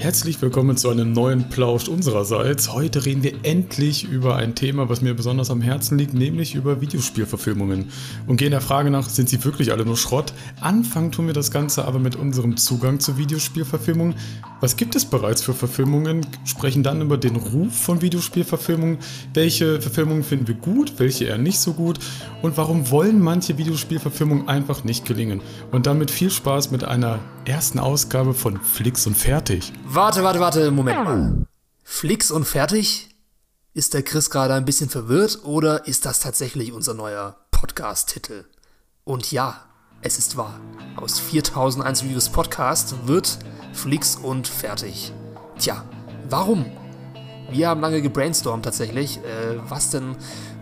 Herzlich willkommen zu einem neuen Plausch unsererseits. Heute reden wir endlich über ein Thema, was mir besonders am Herzen liegt, nämlich über Videospielverfilmungen. Und gehen der Frage nach, sind sie wirklich alle nur Schrott? Anfangen tun wir das Ganze aber mit unserem Zugang zu Videospielverfilmungen. Was gibt es bereits für Verfilmungen? Sprechen dann über den Ruf von Videospielverfilmungen. Welche Verfilmungen finden wir gut, welche eher nicht so gut? Und warum wollen manche Videospielverfilmungen einfach nicht gelingen? Und damit viel Spaß mit einer ersten Ausgabe von Flix und Fertig. Warte, warte, warte, Moment mal. Flix und Fertig? Ist der Chris gerade ein bisschen verwirrt oder ist das tatsächlich unser neuer Podcast-Titel? Und ja, es ist wahr. Aus 4001 Reviews Podcast wird Flix und Fertig. Tja, warum? Wir haben lange gebrainstormt tatsächlich, äh, was denn,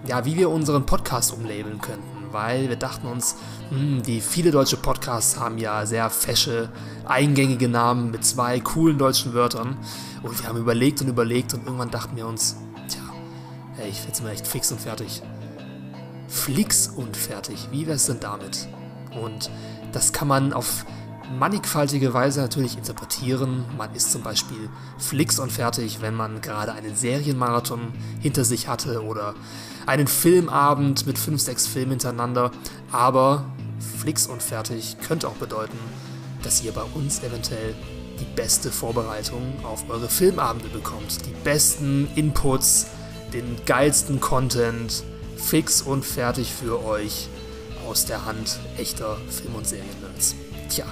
ja, wie wir unseren Podcast umlabeln könnten weil wir dachten uns, die viele deutsche Podcasts haben ja sehr fesche, eingängige Namen mit zwei coolen deutschen Wörtern. Und wir haben überlegt und überlegt und irgendwann dachten wir uns, tja, hey, ich jetzt mal echt fix und fertig. Flix und fertig, wie wär's denn damit? Und das kann man auf mannigfaltige Weise natürlich interpretieren. Man ist zum Beispiel flix und fertig, wenn man gerade einen Serienmarathon hinter sich hatte oder einen Filmabend mit 5, 6 Filmen hintereinander. Aber flix und fertig könnte auch bedeuten, dass ihr bei uns eventuell die beste Vorbereitung auf eure Filmabende bekommt. Die besten Inputs, den geilsten Content, fix und fertig für euch aus der Hand echter Film- und Seriennerds. Tja,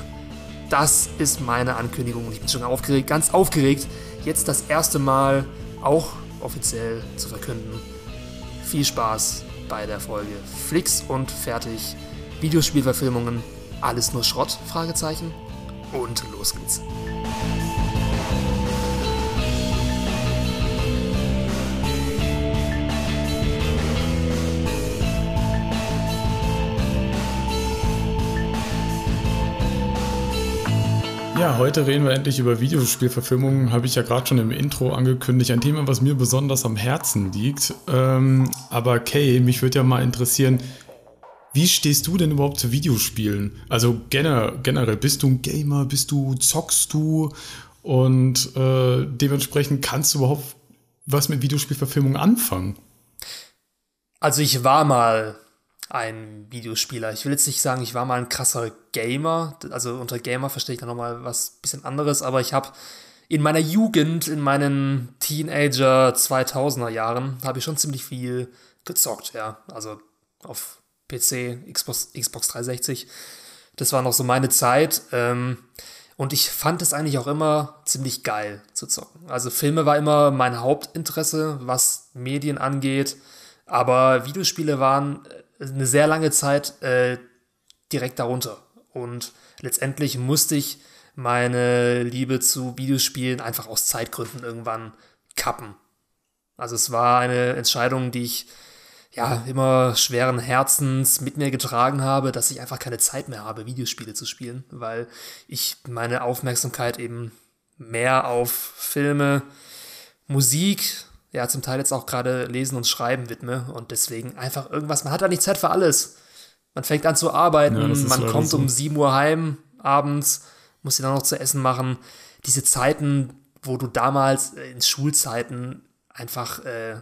das ist meine Ankündigung und ich bin schon aufgeregt, ganz aufgeregt, jetzt das erste Mal auch offiziell zu verkünden. Viel Spaß bei der Folge Flix und fertig. Videospielverfilmungen, alles nur Schrott? Fragezeichen. Und los geht's. Ja, heute reden wir endlich über Videospielverfilmungen, habe ich ja gerade schon im Intro angekündigt. Ein Thema, was mir besonders am Herzen liegt. Ähm, aber Kay, mich würde ja mal interessieren, wie stehst du denn überhaupt zu Videospielen? Also gener generell, bist du ein Gamer, bist du, zockst du? Und äh, dementsprechend kannst du überhaupt was mit Videospielverfilmungen anfangen? Also ich war mal ein Videospieler. Ich will jetzt nicht sagen, ich war mal ein krasser Gamer. Also unter Gamer verstehe ich da nochmal was bisschen anderes, aber ich habe in meiner Jugend, in meinen Teenager 2000er Jahren, habe ich schon ziemlich viel gezockt, ja. Also auf PC, Xbox, Xbox 360. Das war noch so meine Zeit. Ähm, und ich fand es eigentlich auch immer ziemlich geil zu zocken. Also Filme war immer mein Hauptinteresse, was Medien angeht. Aber Videospiele waren äh, eine sehr lange Zeit äh, direkt darunter. Und letztendlich musste ich meine Liebe zu Videospielen einfach aus Zeitgründen irgendwann kappen. Also es war eine Entscheidung, die ich ja immer schweren Herzens mit mir getragen habe, dass ich einfach keine Zeit mehr habe, Videospiele zu spielen, weil ich meine Aufmerksamkeit eben mehr auf Filme, Musik, ja zum Teil jetzt auch gerade Lesen und Schreiben widme und deswegen einfach irgendwas, man hat da nicht Zeit für alles. Man fängt an zu arbeiten, ja, man kommt so. um 7 Uhr heim abends, muss sich dann noch zu essen machen. Diese Zeiten, wo du damals in Schulzeiten einfach äh,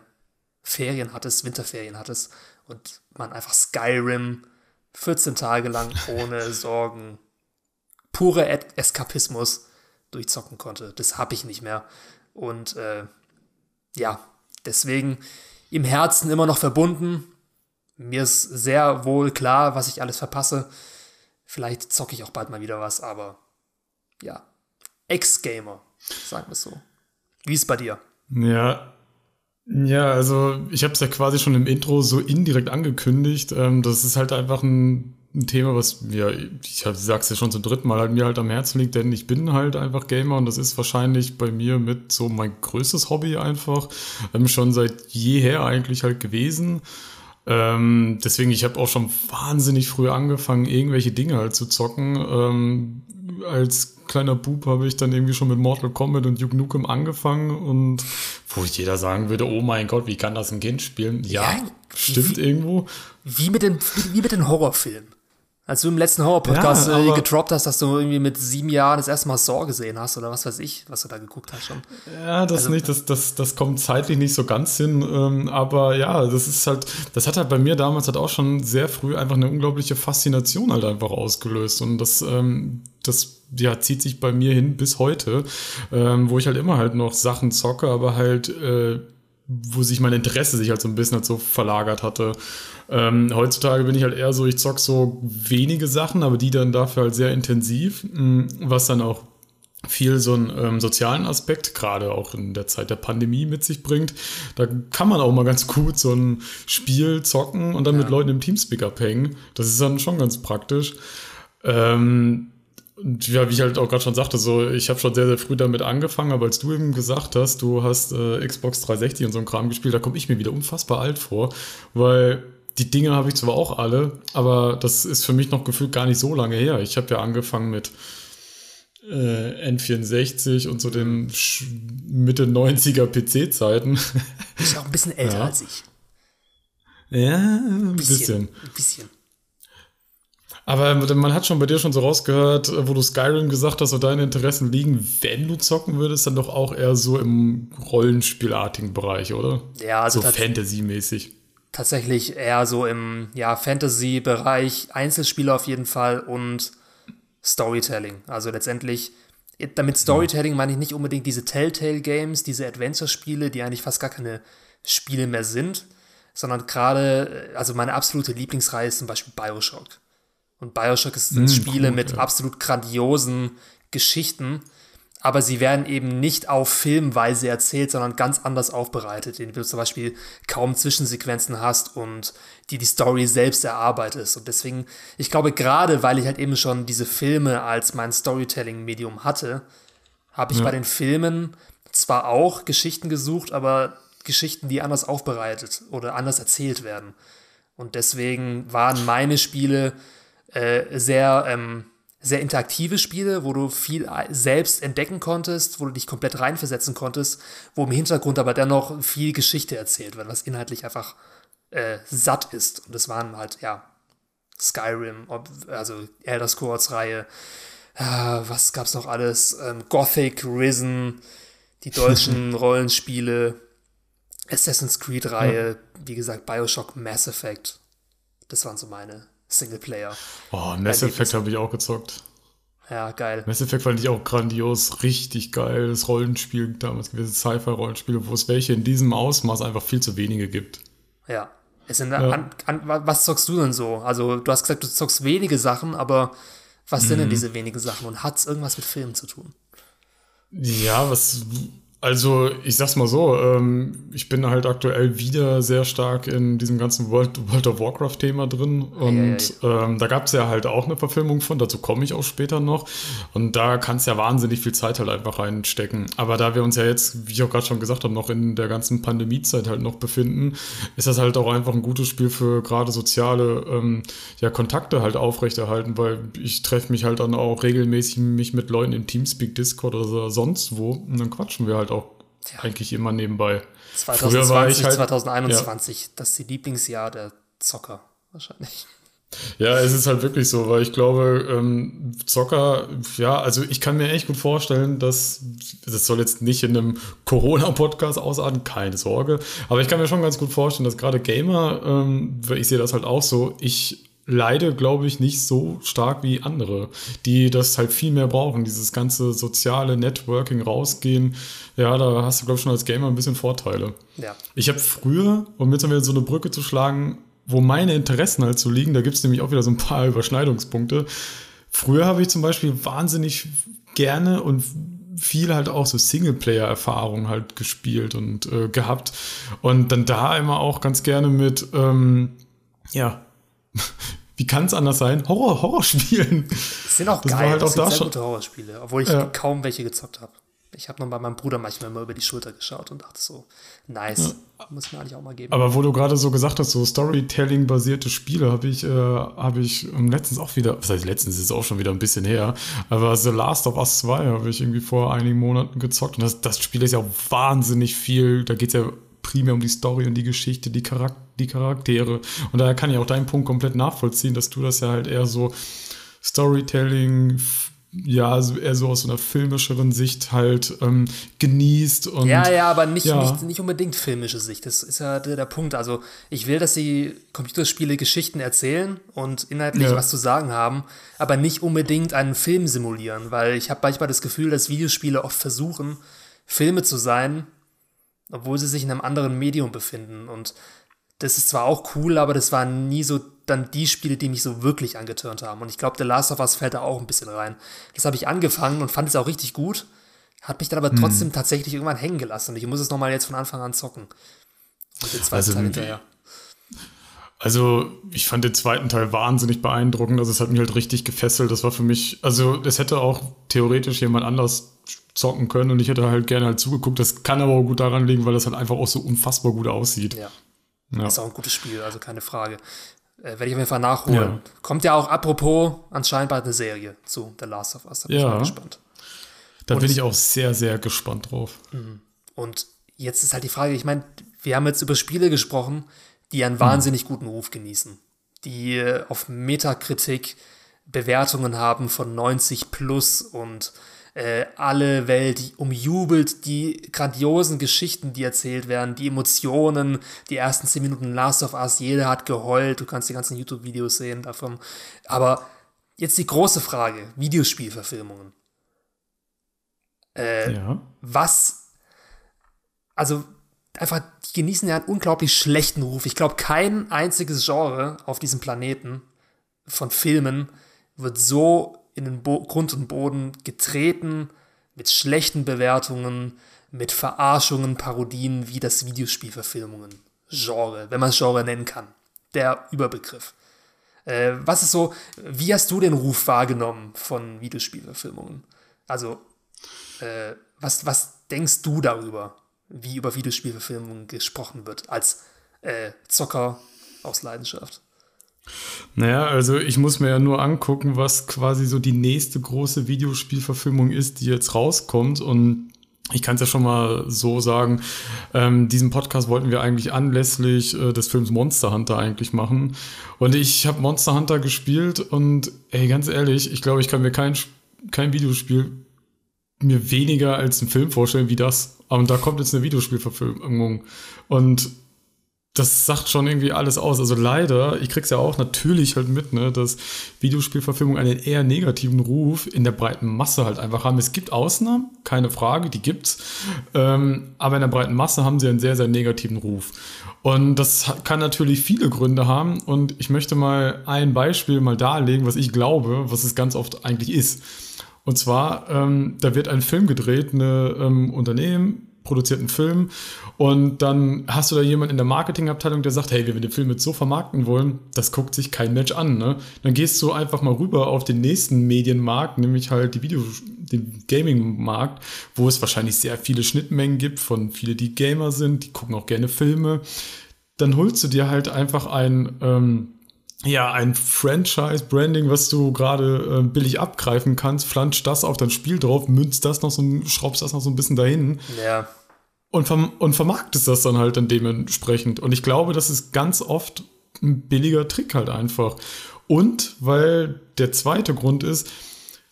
Ferien hattest, Winterferien hattest und man einfach Skyrim 14 Tage lang ohne Sorgen, pure Eskapismus durchzocken konnte. Das habe ich nicht mehr. Und äh, ja, deswegen im Herzen immer noch verbunden. Mir ist sehr wohl klar, was ich alles verpasse. Vielleicht zocke ich auch bald mal wieder was, aber ja. Ex-Gamer, sagen wir es so. Wie ist bei dir? Ja, ja, also ich habe es ja quasi schon im Intro so indirekt angekündigt. Ähm, das ist halt einfach ein ein Thema, was mir, ich sag's ja schon zum dritten Mal, halt mir halt am Herzen liegt, denn ich bin halt einfach Gamer und das ist wahrscheinlich bei mir mit so mein größtes Hobby einfach, ähm, schon seit jeher eigentlich halt gewesen. Ähm, deswegen, ich habe auch schon wahnsinnig früh angefangen, irgendwelche Dinge halt zu zocken. Ähm, als kleiner Bub habe ich dann irgendwie schon mit Mortal Kombat und Duke Nukem angefangen und wo jeder sagen würde, oh mein Gott, wie kann das ein Kind spielen? Ja, ja stimmt wie, irgendwo. Wie mit den, wie mit den Horrorfilmen. Als du im letzten Horror-Podcast ja, äh, gedroppt hast, dass du irgendwie mit sieben Jahren das erste Mal Saw gesehen hast oder was weiß ich, was du da geguckt hast schon. Ja, das also, nicht, das, das, das kommt zeitlich nicht so ganz hin. Ähm, aber ja, das ist halt, das hat halt bei mir damals halt auch schon sehr früh einfach eine unglaubliche Faszination halt einfach ausgelöst. Und das, ähm, das ja, zieht sich bei mir hin bis heute, ähm, wo ich halt immer halt noch Sachen zocke, aber halt äh, wo sich mein Interesse sich halt so ein bisschen halt so verlagert hatte. Ähm, heutzutage bin ich halt eher so, ich zock so wenige Sachen, aber die dann dafür halt sehr intensiv, mm, was dann auch viel so einen ähm, sozialen Aspekt, gerade auch in der Zeit der Pandemie mit sich bringt. Da kann man auch mal ganz gut so ein Spiel zocken und dann ja. mit Leuten im Teamspeak abhängen. Das ist dann schon ganz praktisch. Ähm, und ja, wie ich halt auch gerade schon sagte, so ich habe schon sehr, sehr früh damit angefangen, aber als du eben gesagt hast, du hast äh, Xbox 360 und so ein Kram gespielt, da komme ich mir wieder unfassbar alt vor, weil die Dinge habe ich zwar auch alle, aber das ist für mich noch gefühlt gar nicht so lange her. Ich habe ja angefangen mit äh, N64 und so den Mitte 90er PC-Zeiten. Bist auch ein bisschen älter ja. als ich. Ja, ein bisschen. bisschen. Ein bisschen. Aber man hat schon bei dir schon so rausgehört, wo du Skyrim gesagt hast, wo deine Interessen liegen, wenn du zocken würdest, dann doch auch eher so im Rollenspielartigen Bereich, oder? Ja, also so Fantasy-mäßig. Tatsächlich eher so im ja, Fantasy-Bereich, Einzelspiele auf jeden Fall und Storytelling. Also letztendlich, damit Storytelling meine ich nicht unbedingt diese Telltale-Games, diese Adventure-Spiele, die eigentlich fast gar keine Spiele mehr sind, sondern gerade, also meine absolute Lieblingsreihe ist zum Beispiel Bioshock. Und Bioshock sind mm, Spiele cool, mit ja. absolut grandiosen Geschichten, aber sie werden eben nicht auf Filmweise erzählt, sondern ganz anders aufbereitet, indem du zum Beispiel kaum Zwischensequenzen hast und die die Story selbst erarbeitest. Und deswegen, ich glaube, gerade weil ich halt eben schon diese Filme als mein Storytelling-Medium hatte, habe ich ja. bei den Filmen zwar auch Geschichten gesucht, aber Geschichten, die anders aufbereitet oder anders erzählt werden. Und deswegen waren meine Spiele äh, sehr, ähm, sehr interaktive Spiele, wo du viel selbst entdecken konntest, wo du dich komplett reinversetzen konntest, wo im Hintergrund aber dennoch viel Geschichte erzählt wird, was inhaltlich einfach äh, satt ist. Und das waren halt, ja, Skyrim, also Elder Scrolls-Reihe, äh, was gab's noch alles? Ähm, Gothic, Risen, die deutschen Rollenspiele, Assassin's Creed-Reihe, ja. wie gesagt, Bioshock, Mass Effect. Das waren so meine Singleplayer. Oh, Mass Effect habe ich auch gezockt. Ja, geil. Mass Effect fand ich auch grandios, richtig geil. Das Rollenspiel damals gewesen, Sci-Fi-Rollenspiele, wo es welche in diesem Ausmaß einfach viel zu wenige gibt. Ja. Es sind, ja. An, an, was zockst du denn so? Also, du hast gesagt, du zockst wenige Sachen, aber was mhm. sind denn mhm. diese wenigen Sachen und hat es irgendwas mit Filmen zu tun? Ja, was also, ich sag's mal so, ähm, ich bin halt aktuell wieder sehr stark in diesem ganzen World, World of Warcraft-Thema drin. Und. Ähm, da gab's ja halt auch eine Verfilmung von, dazu komme ich auch später noch. Und da kannst ja wahnsinnig viel Zeit halt einfach reinstecken. Aber da wir uns ja jetzt, wie ich auch gerade schon gesagt habe, noch in der ganzen Pandemiezeit halt noch befinden, ist das halt auch einfach ein gutes Spiel für gerade soziale ähm, ja, Kontakte halt aufrechterhalten, weil ich treffe mich halt dann auch regelmäßig mich mit Leuten im Teamspeak, Discord oder sonst wo und dann quatschen wir halt ja. eigentlich immer nebenbei. 2020, halt, 2021, ja. das ist die Lieblingsjahr der Zocker wahrscheinlich. Ja, es ist halt wirklich so, weil ich glaube, ähm, Zocker, ja, also ich kann mir echt gut vorstellen, dass, das soll jetzt nicht in einem Corona-Podcast ausarten, keine Sorge, aber ich kann mir schon ganz gut vorstellen, dass gerade Gamer, ähm, ich sehe das halt auch so, ich leide, glaube ich, nicht so stark wie andere, die das halt viel mehr brauchen, dieses ganze soziale Networking rausgehen. Ja, da hast du, glaube ich, schon als Gamer ein bisschen Vorteile. Ja. Ich habe früher, um jetzt mal so eine Brücke zu schlagen, wo meine Interessen halt so liegen, da gibt es nämlich auch wieder so ein paar Überschneidungspunkte. Früher habe ich zum Beispiel wahnsinnig gerne und viel halt auch so Singleplayer-Erfahrungen halt gespielt und äh, gehabt. Und dann da immer auch ganz gerne mit, ähm, ja, wie kann es anders sein? Horror, Horrorspielen. Das sind auch das geil, halt auch das sind da sehr schon. gute Horrorspiele, obwohl ich ja. kaum welche gezockt habe. Ich habe noch bei meinem Bruder manchmal immer über die Schulter geschaut und dachte so, nice, ja. muss mir eigentlich auch mal geben. Aber wo du gerade so gesagt hast, so Storytelling-basierte Spiele, habe ich, äh, hab ich letztens auch wieder, was heißt letztens, ist auch schon wieder ein bisschen her, aber The Last of Us 2 habe ich irgendwie vor einigen Monaten gezockt und das, das Spiel ist ja wahnsinnig viel, da geht es ja primär um die Story und die Geschichte, die, Charak die Charaktere. Und daher kann ich auch deinen Punkt komplett nachvollziehen, dass du das ja halt eher so Storytelling, ja, also eher so aus so einer filmischeren Sicht halt ähm, genießt. Und, ja, ja, aber nicht, ja. Nicht, nicht unbedingt filmische Sicht. Das ist ja der, der, Punkt. Also ich will, dass die Computerspiele Geschichten erzählen und inhaltlich ja. was zu sagen haben, aber nicht unbedingt einen Film simulieren, weil ich habe manchmal das Gefühl, dass Videospiele oft versuchen, Filme zu sein, obwohl sie sich in einem anderen Medium befinden. Und das ist zwar auch cool, aber das waren nie so dann die Spiele, die mich so wirklich angetörnt haben. Und ich glaube, The Last of Us fällt da auch ein bisschen rein. Das habe ich angefangen und fand es auch richtig gut, hat mich dann aber trotzdem hm. tatsächlich irgendwann hängen gelassen. Und ich muss es nochmal jetzt von Anfang an zocken. Und den zweiten also, Teil hinterher. Also, ich fand den zweiten Teil wahnsinnig beeindruckend. Also, es hat mich halt richtig gefesselt. Das war für mich, also, das hätte auch theoretisch jemand anders zocken können und ich hätte halt gerne halt zugeguckt. Das kann aber auch gut daran liegen, weil das halt einfach auch so unfassbar gut aussieht. Ja. ja. Ist auch ein gutes Spiel, also keine Frage. Äh, Werde ich auf jeden Fall nachholen. Ja. Kommt ja auch apropos anscheinend bald eine Serie zu The Last of Us. Da bin ja. ich mal gespannt. Da und bin ich auch sehr, sehr gespannt drauf. Mhm. Und jetzt ist halt die Frage, ich meine, wir haben jetzt über Spiele gesprochen, die einen wahnsinnig guten Ruf genießen, die auf Metakritik Bewertungen haben von 90 plus und äh, alle Welt umjubelt die grandiosen Geschichten, die erzählt werden, die Emotionen, die ersten zehn Minuten Last of Us, jeder hat geheult, du kannst die ganzen YouTube-Videos sehen davon. Aber jetzt die große Frage, Videospielverfilmungen. Äh, ja. Was, also einfach, die genießen ja einen unglaublich schlechten Ruf. Ich glaube, kein einziges Genre auf diesem Planeten von Filmen wird so in den Bo Grund und Boden getreten mit schlechten Bewertungen, mit Verarschungen, Parodien wie das Videospielverfilmungen. Genre, wenn man es Genre nennen kann. Der Überbegriff. Äh, was ist so, wie hast du den Ruf wahrgenommen von Videospielverfilmungen? Also, äh, was, was denkst du darüber, wie über Videospielverfilmungen gesprochen wird, als äh, Zocker aus Leidenschaft? Naja, also ich muss mir ja nur angucken, was quasi so die nächste große Videospielverfilmung ist, die jetzt rauskommt. Und ich kann es ja schon mal so sagen, ähm, diesen Podcast wollten wir eigentlich anlässlich äh, des Films Monster Hunter eigentlich machen. Und ich habe Monster Hunter gespielt und ey, ganz ehrlich, ich glaube, ich kann mir kein, kein Videospiel mir weniger als einen Film vorstellen wie das. Und da kommt jetzt eine Videospielverfilmung. Und das sagt schon irgendwie alles aus. Also leider, ich krieg's ja auch natürlich halt mit, ne, dass Videospielverfilmungen einen eher negativen Ruf in der breiten Masse halt einfach haben. Es gibt Ausnahmen, keine Frage, die gibt's. Ähm, aber in der breiten Masse haben sie einen sehr, sehr negativen Ruf. Und das kann natürlich viele Gründe haben. Und ich möchte mal ein Beispiel mal darlegen, was ich glaube, was es ganz oft eigentlich ist. Und zwar, ähm, da wird ein Film gedreht, eine ähm, Unternehmen produziert einen Film und dann hast du da jemand in der Marketingabteilung, der sagt, hey, wenn wir den Film jetzt so vermarkten wollen, das guckt sich kein Mensch an. Ne? Dann gehst du einfach mal rüber auf den nächsten Medienmarkt, nämlich halt die Video, den Gaming-Markt, wo es wahrscheinlich sehr viele Schnittmengen gibt von viele, die Gamer sind, die gucken auch gerne Filme. Dann holst du dir halt einfach ein ähm, ja, ein Franchise-Branding, was du gerade äh, billig abgreifen kannst, flanscht das auf dein Spiel drauf, münzt das noch so, schraubst das noch so ein bisschen dahin. Ja. Und, verm und vermarktest das dann halt dann dementsprechend. Und ich glaube, das ist ganz oft ein billiger Trick halt einfach. Und weil der zweite Grund ist,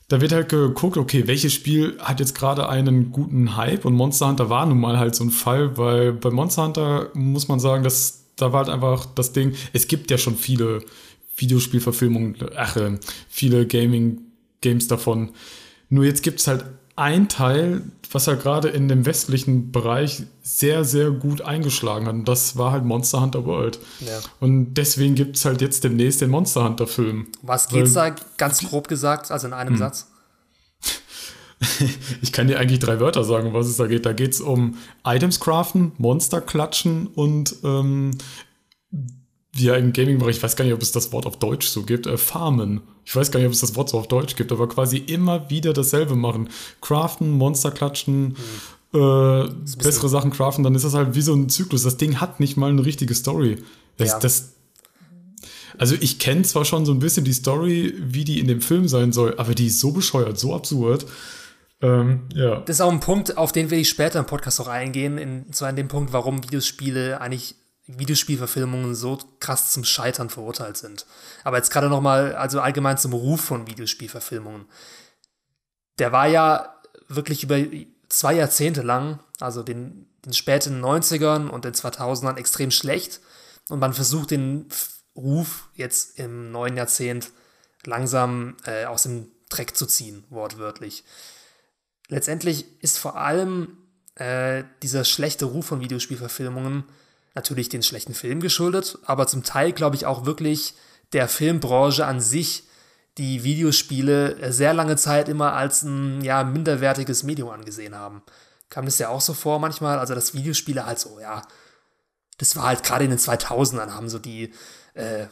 da wird halt geguckt, okay, welches Spiel hat jetzt gerade einen guten Hype und Monster Hunter war nun mal halt so ein Fall, weil bei Monster Hunter muss man sagen, dass da war halt einfach das Ding, es gibt ja schon viele Videospielverfilmungen, ach, äh, viele Gaming-Games davon. Nur jetzt gibt es halt ein Teil, was ja gerade in dem westlichen Bereich sehr, sehr gut eingeschlagen hat. Und das war halt Monster Hunter World. Ja. Und deswegen gibt es halt jetzt demnächst den Monster Hunter-Film. Was geht's da ganz grob gesagt, also in einem hm. Satz? ich kann dir eigentlich drei Wörter sagen, um was es da geht. Da geht es um Items craften, Monster klatschen und ähm, ja, im Gaming-Bereich, ich weiß gar nicht, ob es das Wort auf Deutsch so gibt, äh, farmen. Ich weiß gar nicht, ob es das Wort so auf Deutsch gibt, aber quasi immer wieder dasselbe machen. Craften, Monster klatschen, mhm. äh, bessere Sachen craften, dann ist das halt wie so ein Zyklus. Das Ding hat nicht mal eine richtige Story. Das, ja. das, also ich kenne zwar schon so ein bisschen die Story, wie die in dem Film sein soll, aber die ist so bescheuert, so absurd. Ähm, ja. Das ist auch ein Punkt, auf den will ich später im Podcast auch eingehen, in, zwar an dem Punkt, warum Videospiele eigentlich Videospielverfilmungen so krass zum Scheitern verurteilt sind. Aber jetzt gerade noch mal, also allgemein zum Ruf von Videospielverfilmungen. Der war ja wirklich über zwei Jahrzehnte lang, also den, den späten 90ern und den 2000ern extrem schlecht. Und man versucht den Ruf jetzt im neuen Jahrzehnt langsam äh, aus dem Dreck zu ziehen, wortwörtlich. Letztendlich ist vor allem äh, dieser schlechte Ruf von Videospielverfilmungen natürlich den schlechten Film geschuldet, aber zum Teil glaube ich auch wirklich der Filmbranche an sich, die Videospiele sehr lange Zeit immer als ein ja, minderwertiges Medium angesehen haben. Kam das ja auch so vor manchmal, also dass Videospiele halt so, ja, das war halt gerade in den 2000ern haben so die, äh,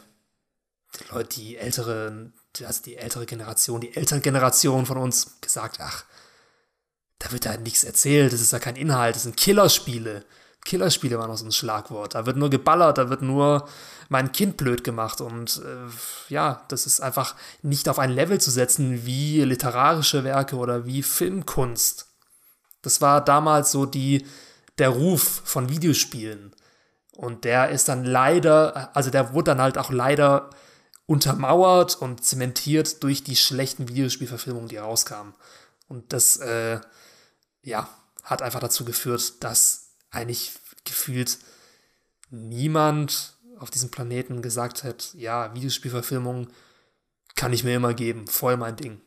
die Leute, die ältere, also die ältere Generation, die Elterngeneration von uns gesagt, ach, da wird halt nichts erzählt, das ist ja kein Inhalt, das sind Killerspiele. Killerspiele waren noch so ein Schlagwort. Da wird nur geballert, da wird nur mein Kind blöd gemacht. Und äh, ja, das ist einfach nicht auf ein Level zu setzen wie literarische Werke oder wie Filmkunst. Das war damals so die, der Ruf von Videospielen. Und der ist dann leider, also der wurde dann halt auch leider untermauert und zementiert durch die schlechten Videospielverfilmungen, die rauskamen. Und das, äh, ja, hat einfach dazu geführt, dass eigentlich gefühlt niemand auf diesem Planeten gesagt hat, ja, Videospielverfilmung kann ich mir immer geben, voll mein Ding.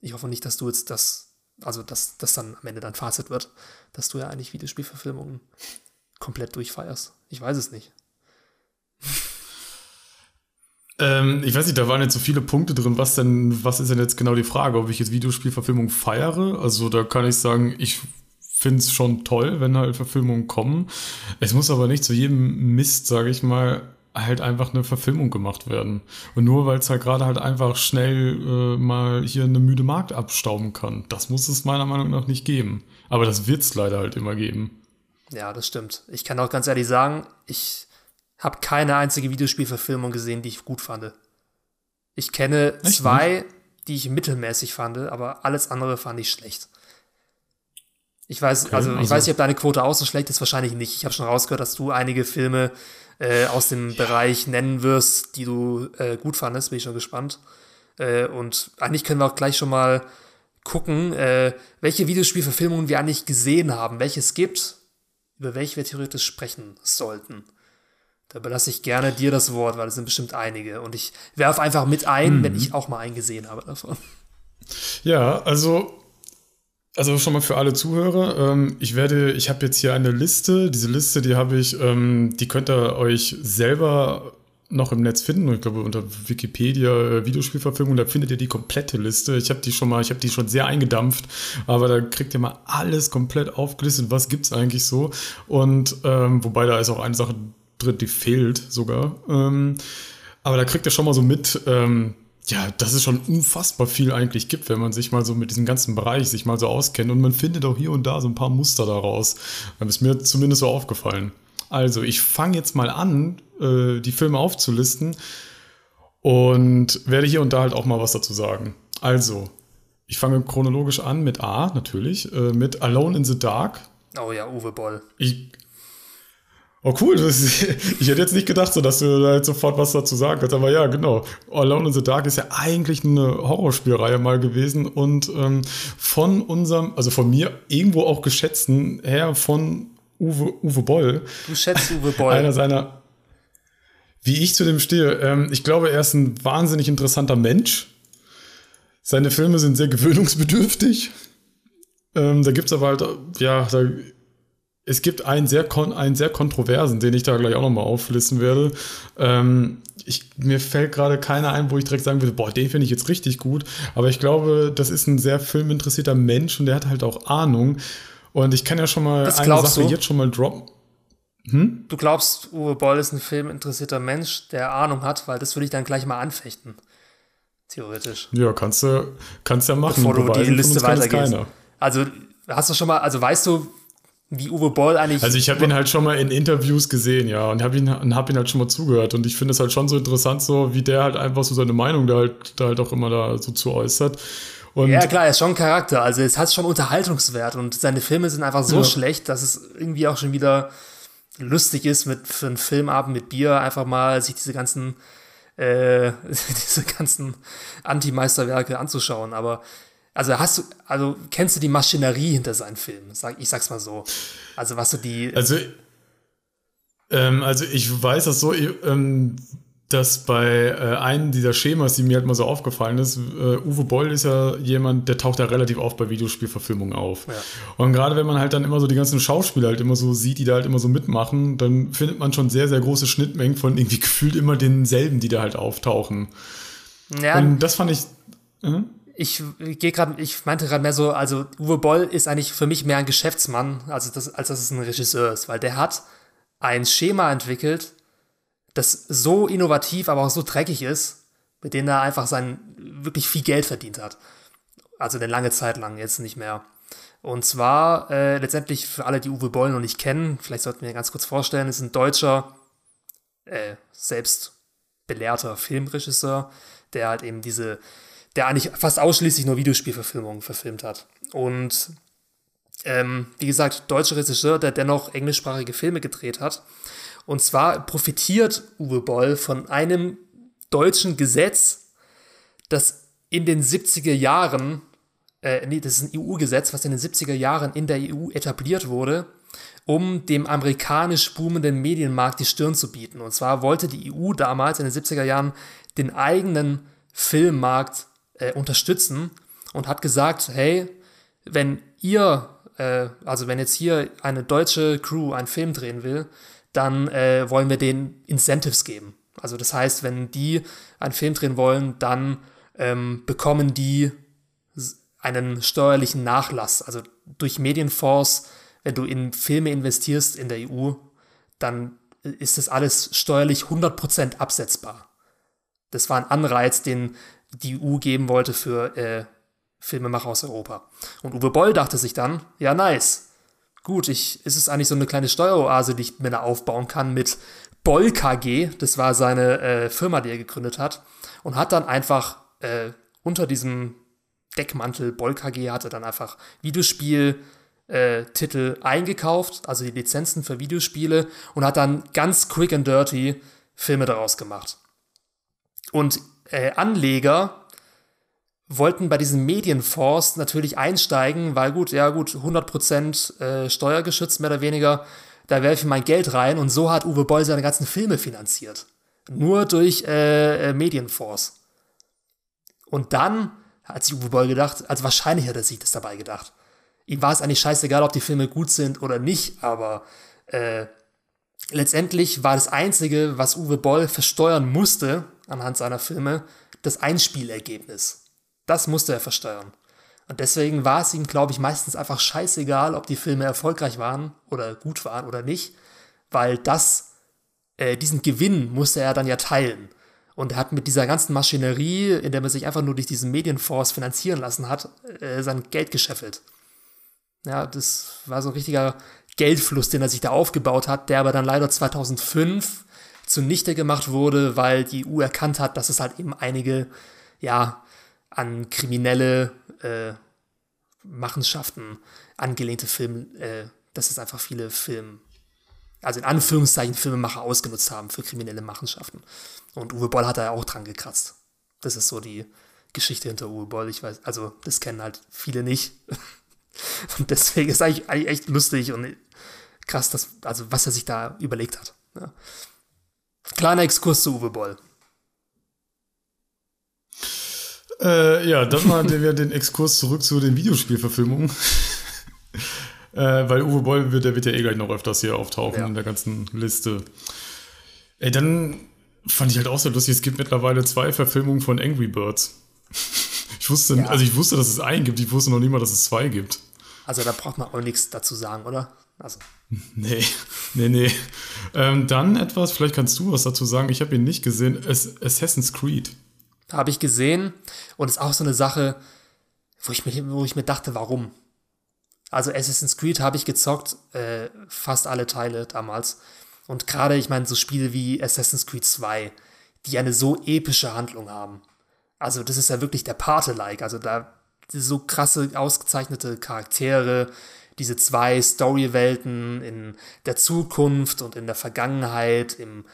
Ich hoffe nicht, dass du jetzt das, also dass das dann am Ende dein Fazit wird, dass du ja eigentlich Videospielverfilmungen komplett durchfeierst. Ich weiß es nicht. Ähm, ich weiß nicht, da waren jetzt so viele Punkte drin. Was denn, was ist denn jetzt genau die Frage, ob ich jetzt Videospielverfilmung feiere? Also da kann ich sagen, ich finde es schon toll, wenn halt Verfilmungen kommen. Es muss aber nicht zu jedem Mist, sage ich mal, halt einfach eine Verfilmung gemacht werden. Und nur weil es halt gerade halt einfach schnell äh, mal hier eine müde Markt abstauben kann. Das muss es meiner Meinung nach nicht geben. Aber das wird es leider halt immer geben. Ja, das stimmt. Ich kann auch ganz ehrlich sagen, ich habe keine einzige Videospielverfilmung gesehen, die ich gut fand. Ich kenne Echt? zwei, die ich mittelmäßig fand, aber alles andere fand ich schlecht. Ich weiß, okay, also ich also weiß nicht, ob deine Quote so schlecht ist, wahrscheinlich nicht. Ich habe schon rausgehört, dass du einige Filme äh, aus dem Bereich nennen wirst, die du äh, gut fandest. Bin ich schon gespannt. Äh, und eigentlich können wir auch gleich schon mal gucken, äh, welche Videospielverfilmungen wir eigentlich gesehen haben, welche es gibt, über welche wir theoretisch sprechen sollten. Da überlasse ich gerne dir das Wort, weil es sind bestimmt einige. Und ich werfe einfach mit ein, mhm. wenn ich auch mal einen gesehen habe davon. Ja, also also schon mal für alle Zuhörer, ähm, ich werde, ich habe jetzt hier eine Liste. Diese Liste, die habe ich, ähm, die könnt ihr euch selber noch im Netz finden. Ich glaube unter Wikipedia äh, Videospielverfilmung, da findet ihr die komplette Liste. Ich habe die schon mal, ich habe die schon sehr eingedampft, aber da kriegt ihr mal alles komplett aufgelistet. Was gibt's eigentlich so? Und ähm, wobei da ist auch eine Sache drin, die fehlt sogar. Ähm, aber da kriegt ihr schon mal so mit. Ähm, ja, dass es schon unfassbar viel eigentlich gibt, wenn man sich mal so mit diesem ganzen Bereich sich mal so auskennt und man findet auch hier und da so ein paar Muster daraus. Das ist mir zumindest so aufgefallen. Also, ich fange jetzt mal an, äh, die Filme aufzulisten und werde hier und da halt auch mal was dazu sagen. Also, ich fange chronologisch an mit A, natürlich, äh, mit Alone in the Dark. Oh ja, Uwe Boll. Ich, Oh cool, ist, ich hätte jetzt nicht gedacht, so, dass du da jetzt sofort was dazu sagen kannst, aber ja, genau. Alone in the Dark ist ja eigentlich eine Horrorspielreihe mal gewesen und ähm, von unserem, also von mir irgendwo auch geschätzten Herr von Uwe, Uwe Boll. Du schätzt Uwe Boll. Einer seiner, wie ich zu dem stehe, ähm, ich glaube, er ist ein wahnsinnig interessanter Mensch. Seine Filme sind sehr gewöhnungsbedürftig. Ähm, da gibt's aber halt, ja, da es gibt einen sehr, einen sehr kontroversen, den ich da gleich auch nochmal auflisten werde. Ähm, ich, mir fällt gerade keiner ein, wo ich direkt sagen würde, boah, den finde ich jetzt richtig gut. Aber ich glaube, das ist ein sehr filminteressierter Mensch und der hat halt auch Ahnung. Und ich kann ja schon mal das eine Sache du? jetzt schon mal droppen. Hm? Du glaubst, Uwe Boll ist ein filminteressierter Mensch, der Ahnung hat, weil das würde ich dann gleich mal anfechten. Theoretisch. Ja, kannst du kannst ja machen. Bevor du die Liste weitergehst. Also, hast du schon mal, also weißt du, wie Uwe Boll eigentlich. Also ich habe ihn halt schon mal in Interviews gesehen, ja, und habe ihn, hab ihn halt schon mal zugehört. Und ich finde es halt schon so interessant, so wie der halt einfach so seine Meinung da halt, da halt auch immer da so zu äußert. Und ja, klar, er ist schon ein Charakter. Also es hat schon Unterhaltungswert und seine Filme sind einfach so ja. schlecht, dass es irgendwie auch schon wieder lustig ist, mit für einen Filmabend mit Bier einfach mal sich diese ganzen äh, diese ganzen Anti-Meisterwerke anzuschauen. Aber also hast du, also kennst du die Maschinerie hinter seinen Filmen? Sag, ich sag's mal so. Also was du die. Also, ähm, also ich weiß das so, ähm, dass bei äh, einem dieser Schemas, die mir halt mal so aufgefallen ist, äh, Uwe Boll ist ja jemand, der taucht ja relativ oft bei Videospielverfilmungen auf. Ja. Und gerade wenn man halt dann immer so die ganzen Schauspieler halt immer so sieht, die da halt immer so mitmachen, dann findet man schon sehr, sehr große Schnittmengen von irgendwie gefühlt immer denselben, die da halt auftauchen. Ja. Und das fand ich. Äh? Ich gehe gerade, ich meinte gerade mehr so, also Uwe Boll ist eigentlich für mich mehr ein Geschäftsmann, also das, als dass es ein Regisseur ist, weil der hat ein Schema entwickelt, das so innovativ, aber auch so dreckig ist, mit dem er einfach sein wirklich viel Geld verdient hat. Also eine lange Zeit lang, jetzt nicht mehr. Und zwar äh, letztendlich für alle, die Uwe Boll noch nicht kennen, vielleicht sollten wir ganz kurz vorstellen, ist ein deutscher, äh, selbst belehrter Filmregisseur, der halt eben diese, der eigentlich fast ausschließlich nur Videospielverfilmungen verfilmt hat. Und ähm, wie gesagt, deutscher Regisseur, der dennoch englischsprachige Filme gedreht hat. Und zwar profitiert Uwe Boll von einem deutschen Gesetz, das in den 70er Jahren, äh, nee, das ist ein EU-Gesetz, was in den 70er Jahren in der EU etabliert wurde, um dem amerikanisch boomenden Medienmarkt die Stirn zu bieten. Und zwar wollte die EU damals in den 70er Jahren den eigenen Filmmarkt äh, unterstützen und hat gesagt, hey, wenn ihr, äh, also wenn jetzt hier eine deutsche Crew einen Film drehen will, dann äh, wollen wir denen Incentives geben. Also das heißt, wenn die einen Film drehen wollen, dann ähm, bekommen die einen steuerlichen Nachlass. Also durch Medienfonds, wenn du in Filme investierst in der EU, dann ist das alles steuerlich 100% absetzbar. Das war ein Anreiz, den die EU geben wollte für äh, Filmemacher aus Europa. Und Uwe Boll dachte sich dann, ja nice, gut, ich, ist es eigentlich so eine kleine Steueroase, die ich mir da aufbauen kann mit Boll KG, das war seine äh, Firma, die er gegründet hat, und hat dann einfach äh, unter diesem Deckmantel Boll KG hatte dann einfach Videospiel äh, eingekauft, also die Lizenzen für Videospiele und hat dann ganz quick and dirty Filme daraus gemacht. Und äh, Anleger wollten bei diesem Medienfonds natürlich einsteigen, weil gut, ja gut, 100% äh, steuergeschützt mehr oder weniger, da werfe ich mein Geld rein und so hat Uwe Boll seine ganzen Filme finanziert. Nur durch äh, äh, Medienfonds. Und dann hat sich Uwe Boll gedacht, also wahrscheinlich hat er sich das dabei gedacht. Ihm war es eigentlich scheißegal, ob die Filme gut sind oder nicht, aber äh, letztendlich war das Einzige, was Uwe Boll versteuern musste anhand seiner Filme, das Einspielergebnis. Das musste er versteuern. Und deswegen war es ihm, glaube ich, meistens einfach scheißegal, ob die Filme erfolgreich waren oder gut waren oder nicht, weil das, äh, diesen Gewinn musste er dann ja teilen. Und er hat mit dieser ganzen Maschinerie, in der man sich einfach nur durch diesen Medienfonds finanzieren lassen hat, äh, sein Geld gescheffelt. Ja, das war so ein richtiger Geldfluss, den er sich da aufgebaut hat, der aber dann leider 2005 zunichte gemacht wurde, weil die EU erkannt hat, dass es halt eben einige, ja, an kriminelle äh, Machenschaften angelehnte Filme, äh, dass es einfach viele Film, also in Anführungszeichen Filmemacher ausgenutzt haben für kriminelle Machenschaften. Und Uwe Boll hat da auch dran gekratzt. Das ist so die Geschichte hinter Uwe Boll. Ich weiß, also das kennen halt viele nicht. Und deswegen ist eigentlich, eigentlich echt lustig und krass, dass, also was er sich da überlegt hat. Ja. Kleiner Exkurs zu Uwe Boll. Äh, ja, dann mal wir den Exkurs zurück zu den Videospielverfilmungen. äh, weil Uwe Boll wird, der wird ja eh gleich noch öfters hier auftauchen ja. in der ganzen Liste. Ey, dann fand ich halt auch sehr lustig, es gibt mittlerweile zwei Verfilmungen von Angry Birds. Ich wusste, ja. also ich wusste, dass es einen gibt, ich wusste noch nicht mal, dass es zwei gibt. Also da braucht man auch nichts dazu sagen, oder? Also. Nee, nee, nee. Ähm, dann etwas, vielleicht kannst du was dazu sagen. Ich habe ihn nicht gesehen. Assassin's Creed. Habe ich gesehen und ist auch so eine Sache, wo ich mir, wo ich mir dachte, warum? Also Assassin's Creed habe ich gezockt, äh, fast alle Teile damals. Und gerade, ich meine, so Spiele wie Assassin's Creed 2, die eine so epische Handlung haben. Also das ist ja wirklich der Pate-like. Also da so krasse, ausgezeichnete Charaktere, diese zwei Storywelten in der Zukunft und in der Vergangenheit, im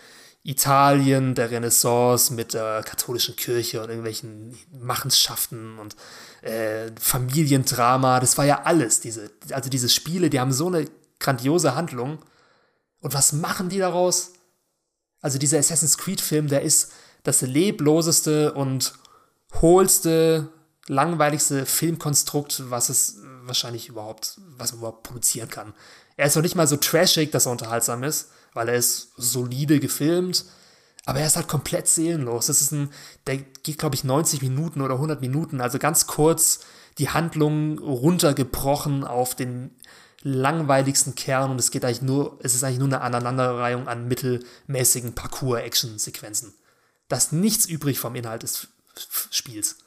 Italien der Renaissance mit der katholischen Kirche und irgendwelchen Machenschaften und äh, Familiendrama, das war ja alles, diese, also diese Spiele, die haben so eine grandiose Handlung. Und was machen die daraus? Also dieser Assassin's Creed-Film, der ist das lebloseste und hohlste, langweiligste Filmkonstrukt, was es wahrscheinlich überhaupt, was man überhaupt produzieren kann. Er ist noch nicht mal so trashig, dass er unterhaltsam ist, weil er ist solide gefilmt, aber er ist halt komplett seelenlos. Das ist ein, der geht, glaube ich, 90 Minuten oder 100 Minuten, also ganz kurz die Handlung runtergebrochen auf den langweiligsten Kern und es geht eigentlich nur, es ist eigentlich nur eine Aneinanderreihung an mittelmäßigen Parcours-Action-Sequenzen. Da ist nichts übrig vom Inhalt des Spiels.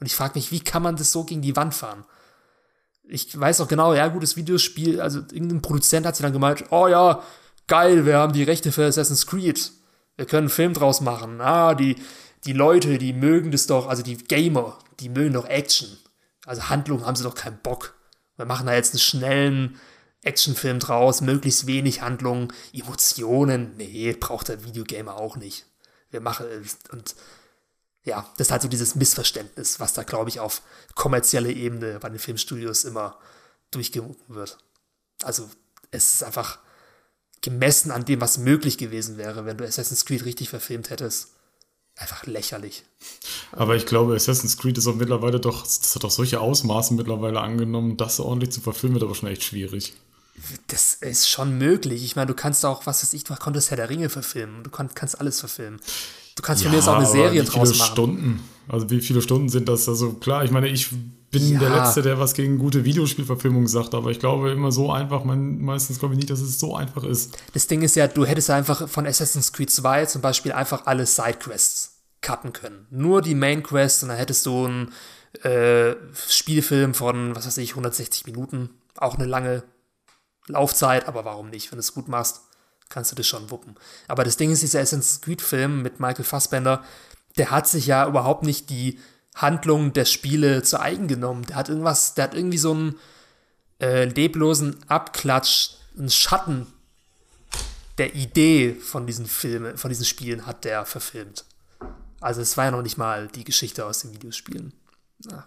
Und ich frage mich, wie kann man das so gegen die Wand fahren? Ich weiß auch genau, ja, gutes Videospiel, also irgendein Produzent hat sich dann gemeint, oh ja, geil, wir haben die Rechte für Assassin's Creed. Wir können einen Film draus machen. Ah, die, die Leute, die mögen das doch, also die Gamer, die mögen doch Action. Also Handlung haben sie doch keinen Bock. Wir machen da jetzt einen schnellen Actionfilm draus, möglichst wenig Handlung, Emotionen. Nee, braucht der Videogamer auch nicht. Wir machen und ja, das ist halt so dieses Missverständnis, was da, glaube ich, auf kommerzieller Ebene bei den Filmstudios immer durchgewunken wird. Also, es ist einfach gemessen an dem, was möglich gewesen wäre, wenn du Assassin's Creed richtig verfilmt hättest, einfach lächerlich. Aber ich glaube, Assassin's Creed ist auch mittlerweile doch, das hat doch solche Ausmaße mittlerweile angenommen, das ordentlich zu verfilmen wird aber schon echt schwierig. Das ist schon möglich. Ich meine, du kannst auch, was weiß ich, du konntest Herr der Ringe verfilmen. Du kannst alles verfilmen. Du kannst ja, von mir jetzt auch eine Serie draus machen. Wie viele Stunden? Also wie viele Stunden sind das? Also klar, ich meine, ich bin ja. der Letzte, der was gegen gute Videospielverfilmung sagt, aber ich glaube immer so einfach, man, meistens glaube ich nicht, dass es so einfach ist. Das Ding ist ja, du hättest einfach von Assassin's Creed 2 zum Beispiel einfach alle Sidequests cutten können. Nur die Main Quest und dann hättest du einen äh, Spielfilm von, was weiß ich, 160 Minuten. Auch eine lange Laufzeit, aber warum nicht? Wenn du es gut machst, kannst du das schon wuppen. Aber das Ding ist, dieser Assassin's Creed-Film mit Michael Fassbender, der hat sich ja überhaupt nicht die Handlung der Spiele zu eigen genommen. Der hat irgendwas, der hat irgendwie so einen äh, leblosen Abklatsch, einen Schatten der Idee von diesen Filmen, von diesen Spielen hat der verfilmt. Also es war ja noch nicht mal die Geschichte aus den Videospielen. Na.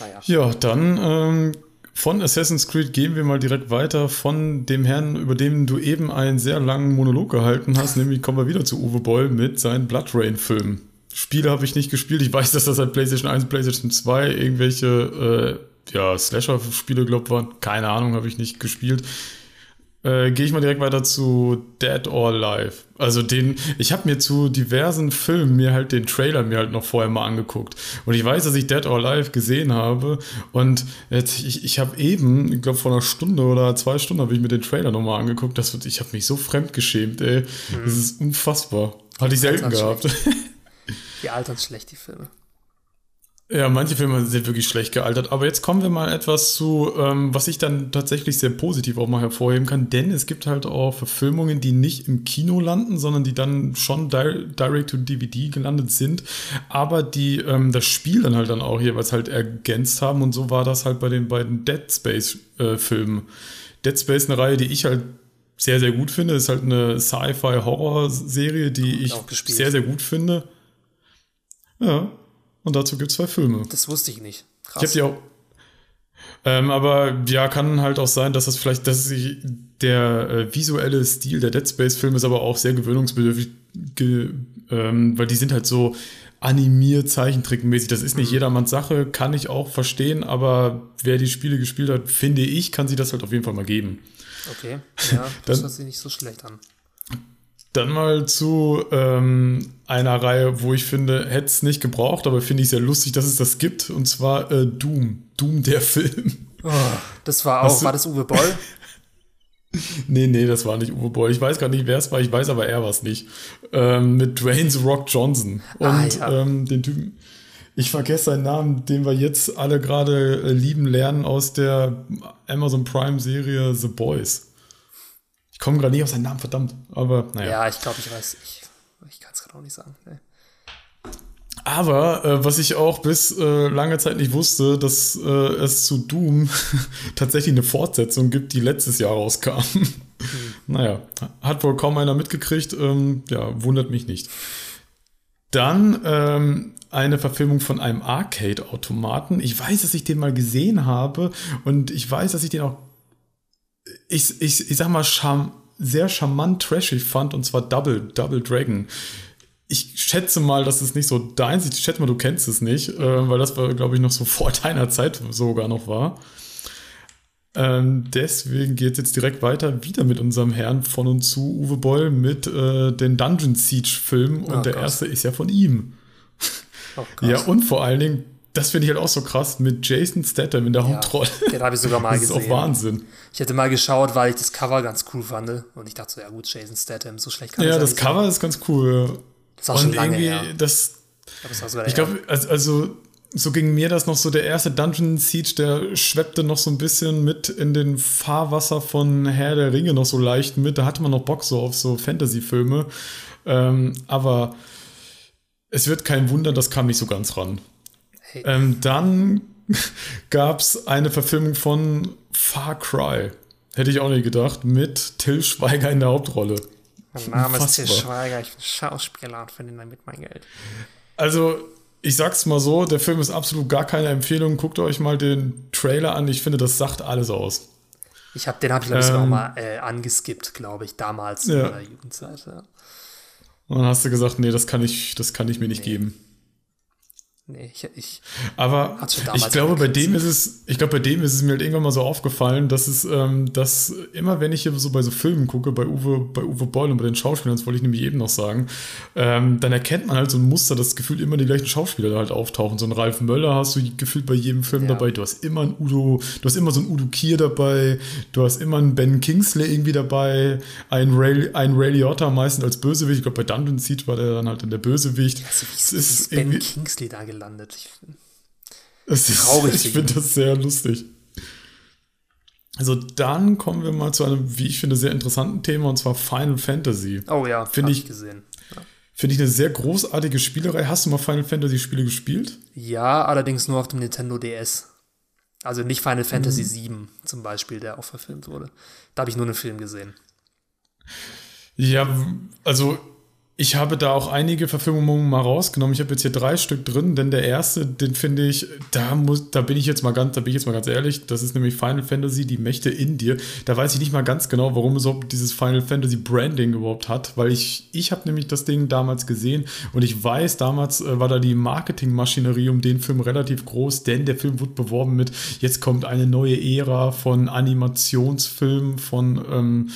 Naja. Ja, dann ähm, von Assassin's Creed gehen wir mal direkt weiter von dem Herrn, über den du eben einen sehr langen Monolog gehalten hast, nämlich kommen wir wieder zu Uwe Boll mit seinen Blood Rain Filmen. Spiele habe ich nicht gespielt. Ich weiß, dass das seit PlayStation 1, PlayStation 2 irgendwelche äh, ja, Slasher-Spiele, glaube ich, waren. Keine Ahnung, habe ich nicht gespielt. Äh, Gehe ich mal direkt weiter zu Dead or Alive. Also den, ich habe mir zu diversen Filmen mir halt den Trailer mir halt noch vorher mal angeguckt. Und ich weiß, dass ich Dead or Alive gesehen habe. Und jetzt, ich, ich habe eben, ich glaube vor einer Stunde oder zwei Stunden habe ich mir den Trailer nochmal angeguckt. Das, ich habe mich so fremdgeschämt, ey. Mhm. Das ist unfassbar. Hatte ich selten gehabt. Die altern schlecht, die Filme. Ja, manche Filme sind wirklich schlecht gealtert. Aber jetzt kommen wir mal etwas zu, ähm, was ich dann tatsächlich sehr positiv auch mal hervorheben kann. Denn es gibt halt auch Verfilmungen, die nicht im Kino landen, sondern die dann schon direct to DVD gelandet sind, aber die ähm, das Spiel dann halt dann auch jeweils halt ergänzt haben. Und so war das halt bei den beiden Dead Space äh, Filmen. Dead Space eine Reihe, die ich halt sehr, sehr gut finde. Ist halt eine Sci-Fi-Horror-Serie, die ich sehr, sehr gut finde. Ja, und dazu gibt es zwei Filme. Das wusste ich nicht. Krass. Ich habe die auch. Ähm, aber ja, kann halt auch sein, dass das vielleicht, dass sich der äh, visuelle Stil der Dead Space-Filme ist aber auch sehr gewöhnungsbedürftig, ge, ähm, weil die sind halt so animiert, zeichentrickmäßig. Das ist nicht mhm. jedermanns Sache, kann ich auch verstehen, aber wer die Spiele gespielt hat, finde ich, kann sich das halt auf jeden Fall mal geben. Okay, ja, das hört sich nicht so schlecht an. Dann mal zu ähm, einer Reihe, wo ich finde, hätte es nicht gebraucht, aber finde ich sehr lustig, dass es das gibt. Und zwar äh, Doom. Doom, der Film. Oh, das war auch, war das Uwe Boll? nee, nee, das war nicht Uwe Boll. Ich weiß gar nicht, wer es war, ich weiß aber, er war es nicht. Ähm, mit Dwayne Rock Johnson. Und ah, ja. ähm, den Typen. Ich vergesse seinen Namen, den wir jetzt alle gerade äh, lieben lernen aus der Amazon Prime Serie The Boys. Komme gerade nicht auf seinen Namen, verdammt. Aber naja. Ja, ich glaube, ich weiß. Ich, ich kann es gerade auch nicht sagen. Nee. Aber äh, was ich auch bis äh, lange Zeit nicht wusste, dass äh, es zu Doom tatsächlich eine Fortsetzung gibt, die letztes Jahr rauskam. Mhm. naja, hat wohl kaum einer mitgekriegt. Ähm, ja, wundert mich nicht. Dann ähm, eine Verfilmung von einem Arcade-Automaten. Ich weiß, dass ich den mal gesehen habe und ich weiß, dass ich den auch, ich, ich, ich sag mal, charm, sehr charmant trashig fand und zwar Double, Double Dragon ich schätze mal, dass es nicht so deins ist. Ich schätze mal, du kennst es nicht, äh, weil das, glaube ich, noch so vor deiner Zeit sogar noch war. Ähm, deswegen geht es jetzt direkt weiter wieder mit unserem Herrn von und zu, Uwe Boll, mit äh, den Dungeon Siege-Filmen. Und oh, der Gott. erste ist ja von ihm. Oh, ja, und vor allen Dingen, das finde ich halt auch so krass, mit Jason Statham in der ja, Hauptrolle. Den habe ich sogar mal das gesehen. Das ist auch Wahnsinn. Ich hätte mal geschaut, weil ich das Cover ganz cool fand. Und ich dachte so, ja gut, Jason Statham, so schlecht kann Ja, das Cover sein. ist ganz cool. Das auch schon lange her. Das, ich glaube, also, also so ging mir das noch so, der erste Dungeon Siege, der schweppte noch so ein bisschen mit in den Fahrwasser von Herr der Ringe noch so leicht mit. Da hatte man noch Bock so auf so Fantasy-Filme. Ähm, aber es wird kein Wunder, das kam nicht so ganz ran. Hey. Ähm, dann gab es eine Verfilmung von Far Cry. Hätte ich auch nicht gedacht, mit Till Schweiger in der Hauptrolle. Mein Name ist Til Schweiger, ich bin Schauspieler und verdiene damit mein Geld. Also, ich sag's mal so, der Film ist absolut gar keine Empfehlung. Guckt euch mal den Trailer an. Ich finde, das sagt alles aus. Ich hab, den habe ich, glaube ich, ähm, auch mal äh, angeskippt, glaube ich, damals ja. in meiner Jugendzeit. Ja. Und dann hast du gesagt, nee, das kann ich, das kann ich mir nicht nee. geben. Nee, ich, ich Aber ich glaube, bei dem ist es, ich glaube, bei dem ist es mir halt irgendwann mal so aufgefallen, dass es, ähm, dass immer wenn ich hier so bei so Filmen gucke, bei Uwe, bei Uwe Boll und bei den Schauspielern, das wollte ich nämlich eben noch sagen, ähm, dann erkennt man halt so ein Muster, das Gefühl immer die gleichen Schauspieler halt auftauchen. So ein Ralf Möller hast du gefühlt bei jedem Film ja. dabei. Du hast immer ein Udo, du hast immer so ein Udo Kier dabei, du hast immer einen Ben Kingsley irgendwie dabei, ein Ray, ein Ray Liotta meistens als Bösewicht. Ich glaube, bei Dungeon Siege war der dann halt in der Bösewicht. Also, wie ist, ist Ben Kingsley da gelandet? Gelandet. Ich, es ist, traurig. Ich finde das sehr lustig. Also dann kommen wir mal zu einem, wie ich finde, sehr interessanten Thema und zwar Final Fantasy. Oh ja, finde ich gesehen. Ja. Finde ich eine sehr großartige Spielerei. Hast du mal Final Fantasy Spiele gespielt? Ja, allerdings nur auf dem Nintendo DS. Also nicht Final Fantasy mhm. VII zum Beispiel, der auch verfilmt wurde. Da habe ich nur einen Film gesehen. Ja, also ich habe da auch einige Verfilmungen mal rausgenommen. Ich habe jetzt hier drei Stück drin, denn der erste, den finde ich, da muss, da bin ich jetzt mal ganz, da bin ich jetzt mal ganz ehrlich, das ist nämlich Final Fantasy, die Mächte in dir. Da weiß ich nicht mal ganz genau, warum es überhaupt dieses Final Fantasy Branding überhaupt hat, weil ich, ich habe nämlich das Ding damals gesehen und ich weiß, damals äh, war da die Marketingmaschinerie um den Film relativ groß, denn der Film wurde beworben mit, jetzt kommt eine neue Ära von Animationsfilmen, von ähm,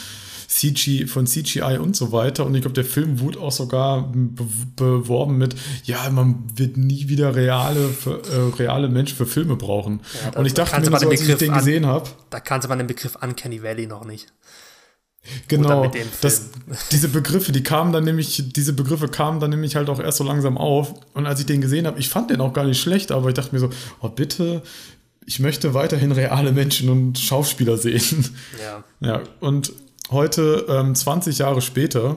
CG, von CGI und so weiter. Und ich glaube, der Film wurde auch sogar be beworben mit, ja, man wird nie wieder reale, für, äh, reale Menschen für Filme brauchen. Ja, da, und ich dachte mir, so, als ich den an, gesehen habe. Da kannte man den Begriff Uncanny Valley noch nicht. Genau, das, diese Begriffe, die kamen dann nämlich, diese Begriffe kamen dann nämlich halt auch erst so langsam auf. Und als ich den gesehen habe, ich fand den auch gar nicht schlecht, aber ich dachte mir so, oh bitte, ich möchte weiterhin reale Menschen und Schauspieler sehen. Ja. Ja, und heute, ähm, 20 Jahre später,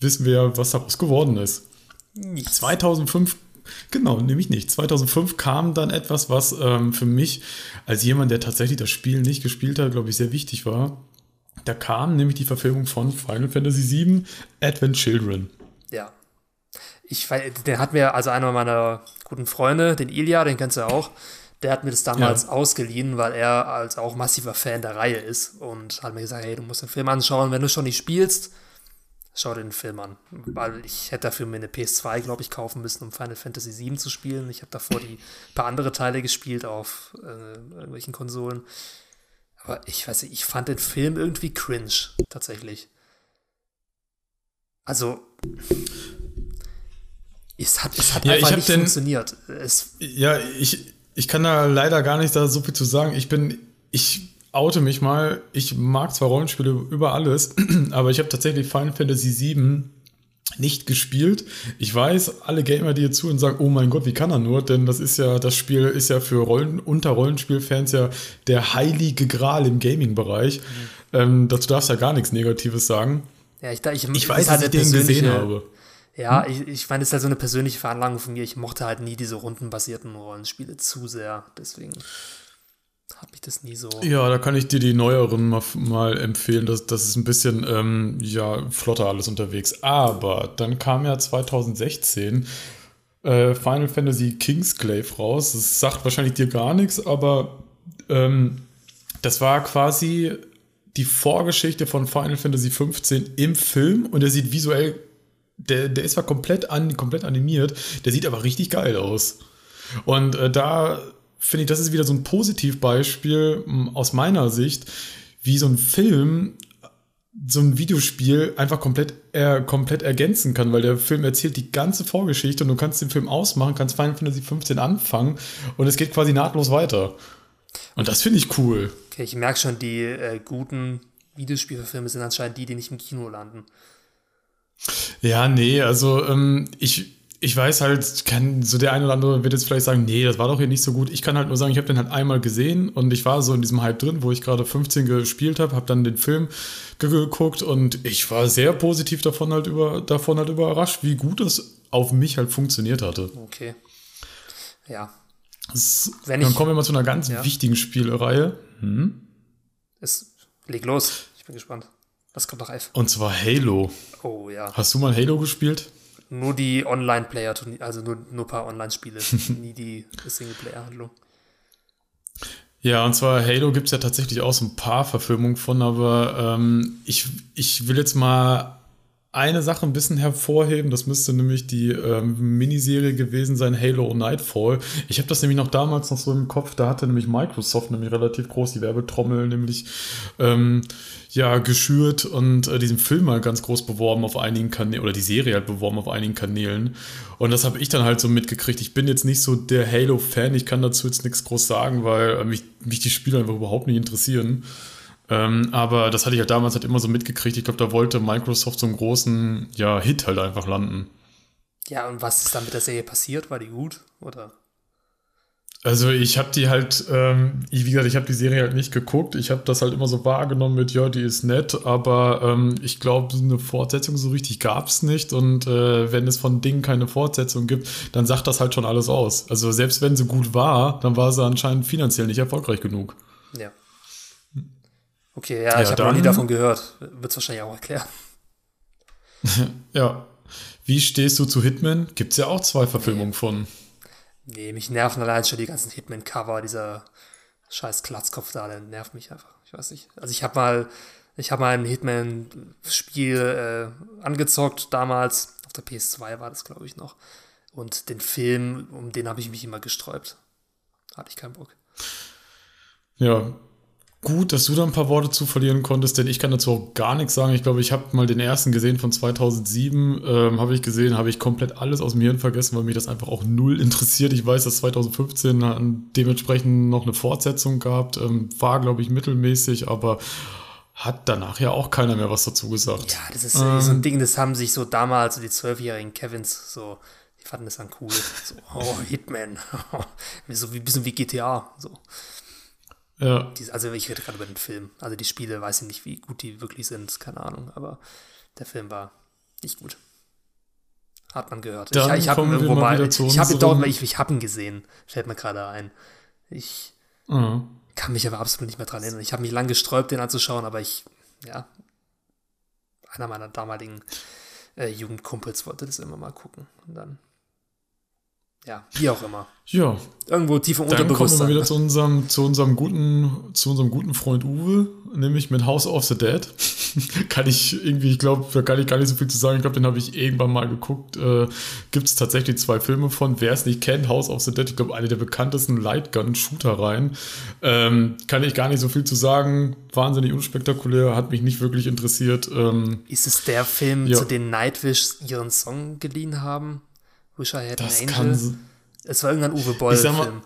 wissen wir, was daraus geworden ist. Nichts. 2005 Genau, nämlich nicht. 2005 kam dann etwas, was ähm, für mich als jemand, der tatsächlich das Spiel nicht gespielt hat, glaube ich, sehr wichtig war. Da kam nämlich die Verfilmung von Final Fantasy VII Advent Children. Ja. Ich, den hat mir also einer meiner guten Freunde, den Ilya, den kennst du ja auch, der hat mir das damals ja. ausgeliehen, weil er als auch massiver Fan der Reihe ist und hat mir gesagt, hey, du musst den Film anschauen, wenn du schon nicht spielst, schau dir den Film an. Weil ich hätte dafür mir eine PS2, glaube ich, kaufen müssen, um Final Fantasy VII zu spielen. Ich habe davor die paar andere Teile gespielt auf äh, irgendwelchen Konsolen. Aber ich weiß nicht, ich fand den Film irgendwie cringe, tatsächlich. Also, es hat, es hat ja, einfach nicht den, funktioniert. Es, ja, ich, ich kann da leider gar nicht da so viel zu sagen. Ich bin, ich oute mich mal. Ich mag zwar Rollenspiele über alles, aber ich habe tatsächlich Final Fantasy VII nicht gespielt. Ich weiß, alle Gamer, die hier zu und sagen, oh mein Gott, wie kann er nur? Denn das ist ja, das Spiel ist ja für Rollen, unter Rollenspielfans ja der heilige Gral im Gaming-Bereich. Mhm. Ähm, dazu darfst du ja gar nichts Negatives sagen. Ja, ich, ich, ich weiß, dass ich den gesehen habe Ja, hm? ich, ich meine, das ist halt so eine persönliche Veranlagung von mir. Ich mochte halt nie diese rundenbasierten Rollenspiele zu sehr. Deswegen habe ich das nie so. Ja, da kann ich dir die neueren mal, mal empfehlen. Das, das ist ein bisschen ähm, ja, flotter alles unterwegs. Aber dann kam ja 2016 äh, Final Fantasy Kingsglaive raus. Das sagt wahrscheinlich dir gar nichts, aber ähm, das war quasi die Vorgeschichte von Final Fantasy 15 im Film und der sieht visuell, der, der ist zwar komplett, an, komplett animiert, der sieht aber richtig geil aus. Und äh, da finde ich, das ist wieder so ein Positivbeispiel aus meiner Sicht, wie so ein Film so ein Videospiel einfach komplett, äh, komplett ergänzen kann, weil der Film erzählt die ganze Vorgeschichte und du kannst den Film ausmachen, kannst Final Fantasy 15 anfangen und es geht quasi nahtlos weiter. Und das finde ich cool. Okay, ich merke schon, die äh, guten Videospielfilme sind anscheinend die, die nicht im Kino landen. Ja, nee, also ähm, ich, ich weiß halt, kann so der eine oder andere wird jetzt vielleicht sagen, nee, das war doch hier nicht so gut. Ich kann halt nur sagen, ich habe den halt einmal gesehen und ich war so in diesem Hype drin, wo ich gerade 15 gespielt habe, habe dann den Film geguckt und ich war sehr positiv davon halt über davon halt überrascht, wie gut das auf mich halt funktioniert hatte. Okay. Ja. Das, dann ich, kommen wir mal zu einer ganz ja. wichtigen Spielreihe. Hm? Es leg los. Ich bin gespannt. Was kommt noch F? Und zwar Halo. Oh ja. Hast du mal Halo gespielt? Nur die Online-Player, also nur, nur ein paar Online-Spiele, nie die Singleplayer-Handlung. Ja, und zwar Halo gibt es ja tatsächlich auch so ein paar Verfilmungen von, aber ähm, ich, ich will jetzt mal eine Sache ein bisschen hervorheben. Das müsste nämlich die ähm, Miniserie gewesen sein, Halo Nightfall. Ich habe das nämlich noch damals noch so im Kopf. Da hatte nämlich Microsoft nämlich relativ groß die Werbetrommel nämlich ähm, ja geschürt und äh, diesen Film mal ganz groß beworben auf einigen Kanälen oder die Serie halt beworben auf einigen Kanälen. Und das habe ich dann halt so mitgekriegt. Ich bin jetzt nicht so der Halo-Fan. Ich kann dazu jetzt nichts groß sagen, weil äh, mich, mich die Spiele einfach überhaupt nicht interessieren. Ähm, aber das hatte ich halt damals halt immer so mitgekriegt. Ich glaube, da wollte Microsoft so einen großen ja, Hit halt einfach landen. Ja, und was ist dann mit der Serie passiert? War die gut? Oder? Also ich habe die halt, ähm, wie gesagt, ich habe die Serie halt nicht geguckt. Ich habe das halt immer so wahrgenommen mit, ja, die ist nett, aber ähm, ich glaube, eine Fortsetzung so richtig gab es nicht. Und äh, wenn es von Dingen keine Fortsetzung gibt, dann sagt das halt schon alles aus. Also selbst wenn sie gut war, dann war sie anscheinend finanziell nicht erfolgreich genug. Ja. Okay, ja, ja ich habe noch nie davon gehört. Wird es wahrscheinlich auch erklären. ja. Wie stehst du zu Hitman? Gibt es ja auch zwei Verfilmungen nee. von. Nee, mich nerven allein schon die ganzen Hitman-Cover, dieser scheiß Klatzkopf da, der nervt mich einfach. Ich weiß nicht. Also ich habe mal, ich habe mal ein Hitman-Spiel äh, angezockt damals. Auf der PS2 war das, glaube ich, noch. Und den Film, um den habe ich mich immer gesträubt. Hatte ich keinen Bock. Ja, gut, dass du da ein paar Worte zu verlieren konntest, denn ich kann dazu auch gar nichts sagen. Ich glaube, ich habe mal den ersten gesehen von 2007, ähm, habe ich gesehen, habe ich komplett alles aus dem Hirn vergessen, weil mich das einfach auch null interessiert. Ich weiß, dass 2015 dementsprechend noch eine Fortsetzung gab, ähm, war, glaube ich, mittelmäßig, aber hat danach ja auch keiner mehr was dazu gesagt. Ja, das ist ähm, so ein Ding, das haben sich so damals, so die zwölfjährigen Kevins, so, die fanden das dann cool. So, oh, Hitman. so wie ein bisschen wie GTA. So. Ja. Also ich rede gerade über den Film. Also die Spiele, weiß ich nicht, wie gut die wirklich sind, keine Ahnung, aber der Film war nicht gut. Hat man gehört. Dann ich, ich habe ihn irgendwo mal, ich habe ihn dort, ich, ich habe ihn gesehen, fällt mir gerade ein. Ich mhm. kann mich aber absolut nicht mehr dran erinnern. Ich habe mich lang gesträubt, den anzuschauen, aber ich, ja, einer meiner damaligen äh, Jugendkumpels wollte das immer mal gucken. Und dann ja, wie auch immer. Ja. Irgendwo tief im Dann kommen wir wieder zu unserem, zu unserem guten, zu unserem guten Freund Uwe, nämlich mit House of the Dead. kann ich irgendwie, ich glaube, da kann ich gar nicht so viel zu sagen. Ich glaube, den habe ich irgendwann mal geguckt. Äh, Gibt es tatsächlich zwei Filme von. Wer es nicht kennt, House of the Dead, ich glaube, eine der bekanntesten Lightgun-Shooter-Reihen. Ähm, kann ich gar nicht so viel zu sagen. Wahnsinnig unspektakulär, hat mich nicht wirklich interessiert. Ähm, Ist es der Film, ja. zu dem Nightwish ihren Song geliehen haben? Wish I Had das an Angel. Es war irgendein Uwe Boll-Film,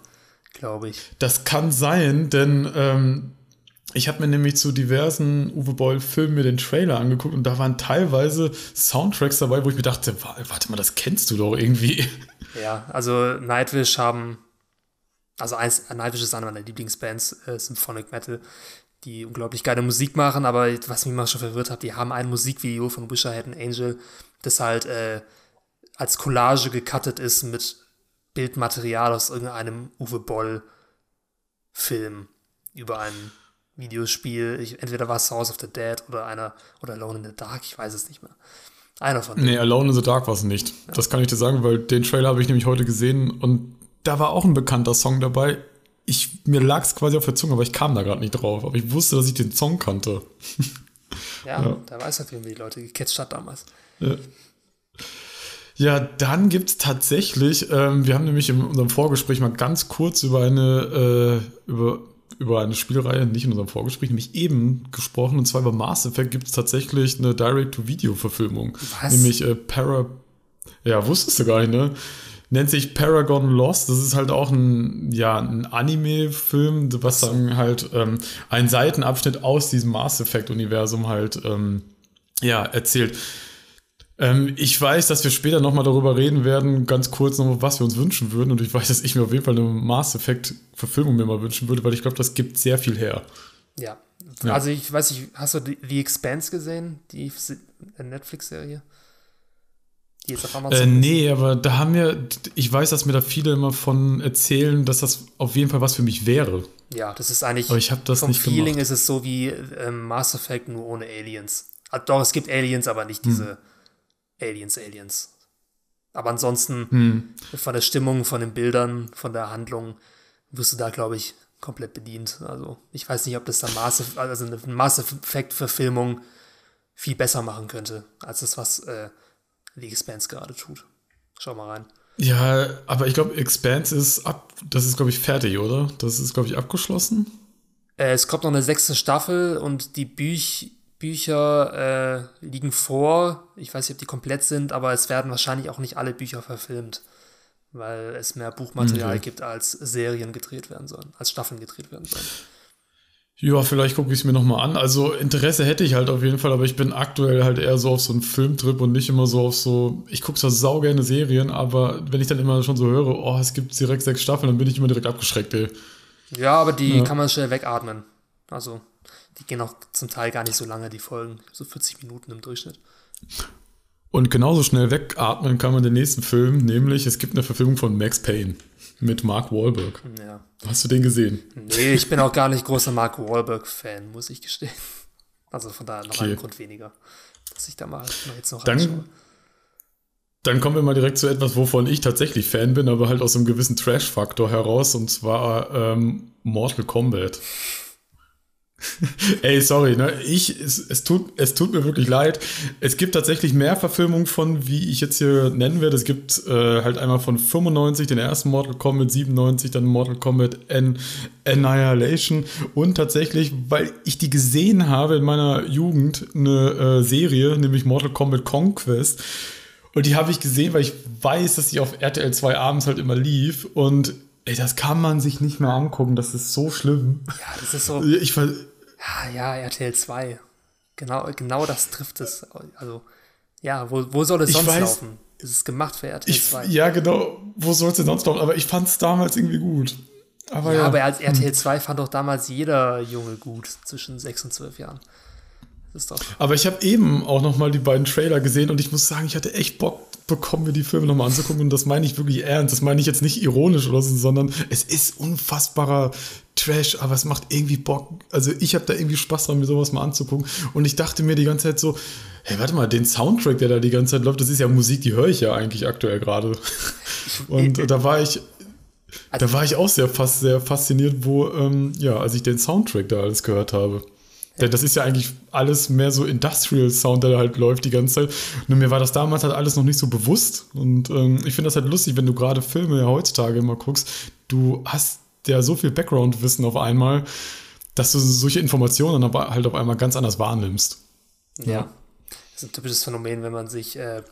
glaube ich. Das kann sein, denn ähm, ich habe mir nämlich zu diversen Uwe Boll-Filmen mir den Trailer angeguckt und da waren teilweise Soundtracks dabei, wo ich mir dachte, warte mal, das kennst du doch irgendwie. Ja, also Nightwish haben, also eins, Nightwish ist eine meiner Lieblingsbands, äh, Symphonic Metal, die unglaublich geile Musik machen, aber was mich mal schon verwirrt hat, die haben ein Musikvideo von Wish I Had an Angel, das halt äh, als Collage gecuttet ist mit Bildmaterial aus irgendeinem Uwe Boll-Film über ein Videospiel. Ich, entweder war es House of the Dead oder einer oder Alone in the Dark, ich weiß es nicht mehr. Einer von denen. Nee, Alone in the Dark war es nicht. Ja. Das kann ich dir sagen, weil den Trailer habe ich nämlich heute gesehen und da war auch ein bekannter Song dabei. Ich, mir lag es quasi auf der Zunge, aber ich kam da gerade nicht drauf. Aber ich wusste, dass ich den Song kannte. Ja, ja. da weiß er, wie die Leute gecatcht hat damals. Ja. Ja, dann gibt es tatsächlich, ähm, wir haben nämlich in unserem Vorgespräch mal ganz kurz über eine, äh, über, über eine Spielreihe, nicht in unserem Vorgespräch, nämlich eben gesprochen, und zwar über Mass Effect gibt es tatsächlich eine Direct-to-Video-Verfilmung. Was? Nämlich äh, Para. Ja, wusstest du gar nicht, ne? Nennt sich Paragon Lost. Das ist halt auch ein, ja, ein Anime-Film, was dann halt ähm, einen Seitenabschnitt aus diesem Mass Effect-Universum halt ähm, ja, erzählt. Ähm, ich weiß, dass wir später nochmal darüber reden werden, ganz kurz noch, was wir uns wünschen würden. Und ich weiß, dass ich mir auf jeden Fall eine Mass Effect-Verfilmung mir mal wünschen würde, weil ich glaube, das gibt sehr viel her. Ja. ja. Also ich weiß nicht, hast du The Expanse gesehen, die Netflix-Serie? Die jetzt auf Amazon äh, nee, aber da haben wir, ich weiß, dass mir da viele immer von erzählen, dass das auf jeden Fall was für mich wäre. Ja, das ist eigentlich. Aber ich habe das vom nicht Feeling gemacht. ist es so wie ähm, Mass Effect nur ohne Aliens. Ah, doch, es gibt Aliens, aber nicht diese. Hm Aliens, Aliens. Aber ansonsten hm. von der Stimmung, von den Bildern, von der Handlung wirst du da, glaube ich, komplett bedient. Also ich weiß nicht, ob das da Mass, also eine Mass Effect-Verfilmung viel besser machen könnte, als das, was äh, The Expanse gerade tut. Schau mal rein. Ja, aber ich glaube, Expanse ist ab, das ist, glaube ich, fertig, oder? Das ist, glaube ich, abgeschlossen. Äh, es kommt noch eine sechste Staffel und die Büch Bücher äh, liegen vor. Ich weiß nicht, ob die komplett sind, aber es werden wahrscheinlich auch nicht alle Bücher verfilmt, weil es mehr Buchmaterial okay. gibt, als Serien gedreht werden sollen, als Staffeln gedreht werden sollen. Ja, vielleicht gucke ich es mir nochmal an. Also Interesse hätte ich halt auf jeden Fall, aber ich bin aktuell halt eher so auf so einen Filmtrip und nicht immer so auf so, ich gucke zwar saugerne Serien, aber wenn ich dann immer schon so höre, oh, es gibt direkt sechs Staffeln, dann bin ich immer direkt abgeschreckt, ey. Ja, aber die ja. kann man schnell wegatmen. Also die gehen auch zum Teil gar nicht so lange, die Folgen, so 40 Minuten im Durchschnitt. Und genauso schnell wegatmen kann man den nächsten Film, nämlich es gibt eine Verfilmung von Max Payne mit Mark Wahlberg. Ja. Hast du den gesehen? Nee, ich bin auch gar nicht großer Mark Wahlberg-Fan, muss ich gestehen. Also von daher noch okay. ein Grund weniger, dass ich da mal jetzt noch dann, anschaue. Dann kommen wir mal direkt zu etwas, wovon ich tatsächlich Fan bin, aber halt aus einem gewissen Trash-Faktor heraus, und zwar ähm, Mortal Kombat. Ey, sorry, ne? Ich, es, es, tut, es tut mir wirklich leid. Es gibt tatsächlich mehr Verfilmungen von, wie ich jetzt hier nennen werde. Es gibt äh, halt einmal von 95 den ersten Mortal Kombat, 97 dann Mortal Kombat An Annihilation und tatsächlich, weil ich die gesehen habe in meiner Jugend, eine äh, Serie, nämlich Mortal Kombat Conquest. Und die habe ich gesehen, weil ich weiß, dass sie auf RTL 2 abends halt immer lief. Und Ey, das kann man sich nicht mehr angucken, das ist so schlimm. Ja, das ist so. Ich, ja, ja, RTL 2. Genau, genau das trifft es. Also, ja, wo, wo soll es sonst weiß, laufen? Ist es gemacht für RTL 2? ja, genau. Wo soll es denn sonst laufen? Aber ich fand es damals irgendwie gut. Aber ja, ja, aber als RTL 2 fand doch damals jeder Junge gut zwischen 6 und 12 Jahren. Aber ich habe eben auch noch mal die beiden Trailer gesehen und ich muss sagen, ich hatte echt Bock bekommen, mir die Filme nochmal anzugucken. Und das meine ich wirklich ernst. Das meine ich jetzt nicht ironisch oder so, sondern es ist unfassbarer Trash, aber es macht irgendwie Bock. Also ich habe da irgendwie Spaß dran, mir sowas mal anzugucken. Und ich dachte mir die ganze Zeit so, hey, warte mal, den Soundtrack, der da die ganze Zeit läuft, das ist ja Musik, die höre ich ja eigentlich aktuell gerade. Und da war ich, da war ich auch sehr, fast, sehr fasziniert, wo, ähm, ja, als ich den Soundtrack da alles gehört habe. Denn das ist ja eigentlich alles mehr so Industrial Sound, der da halt läuft die ganze Zeit. Nur mir war das damals halt alles noch nicht so bewusst. Und ähm, ich finde das halt lustig, wenn du gerade Filme ja heutzutage immer guckst. Du hast ja so viel Background-Wissen auf einmal, dass du solche Informationen aber halt auf einmal ganz anders wahrnimmst. Ja. ja. Das ist ein typisches Phänomen, wenn man sich äh,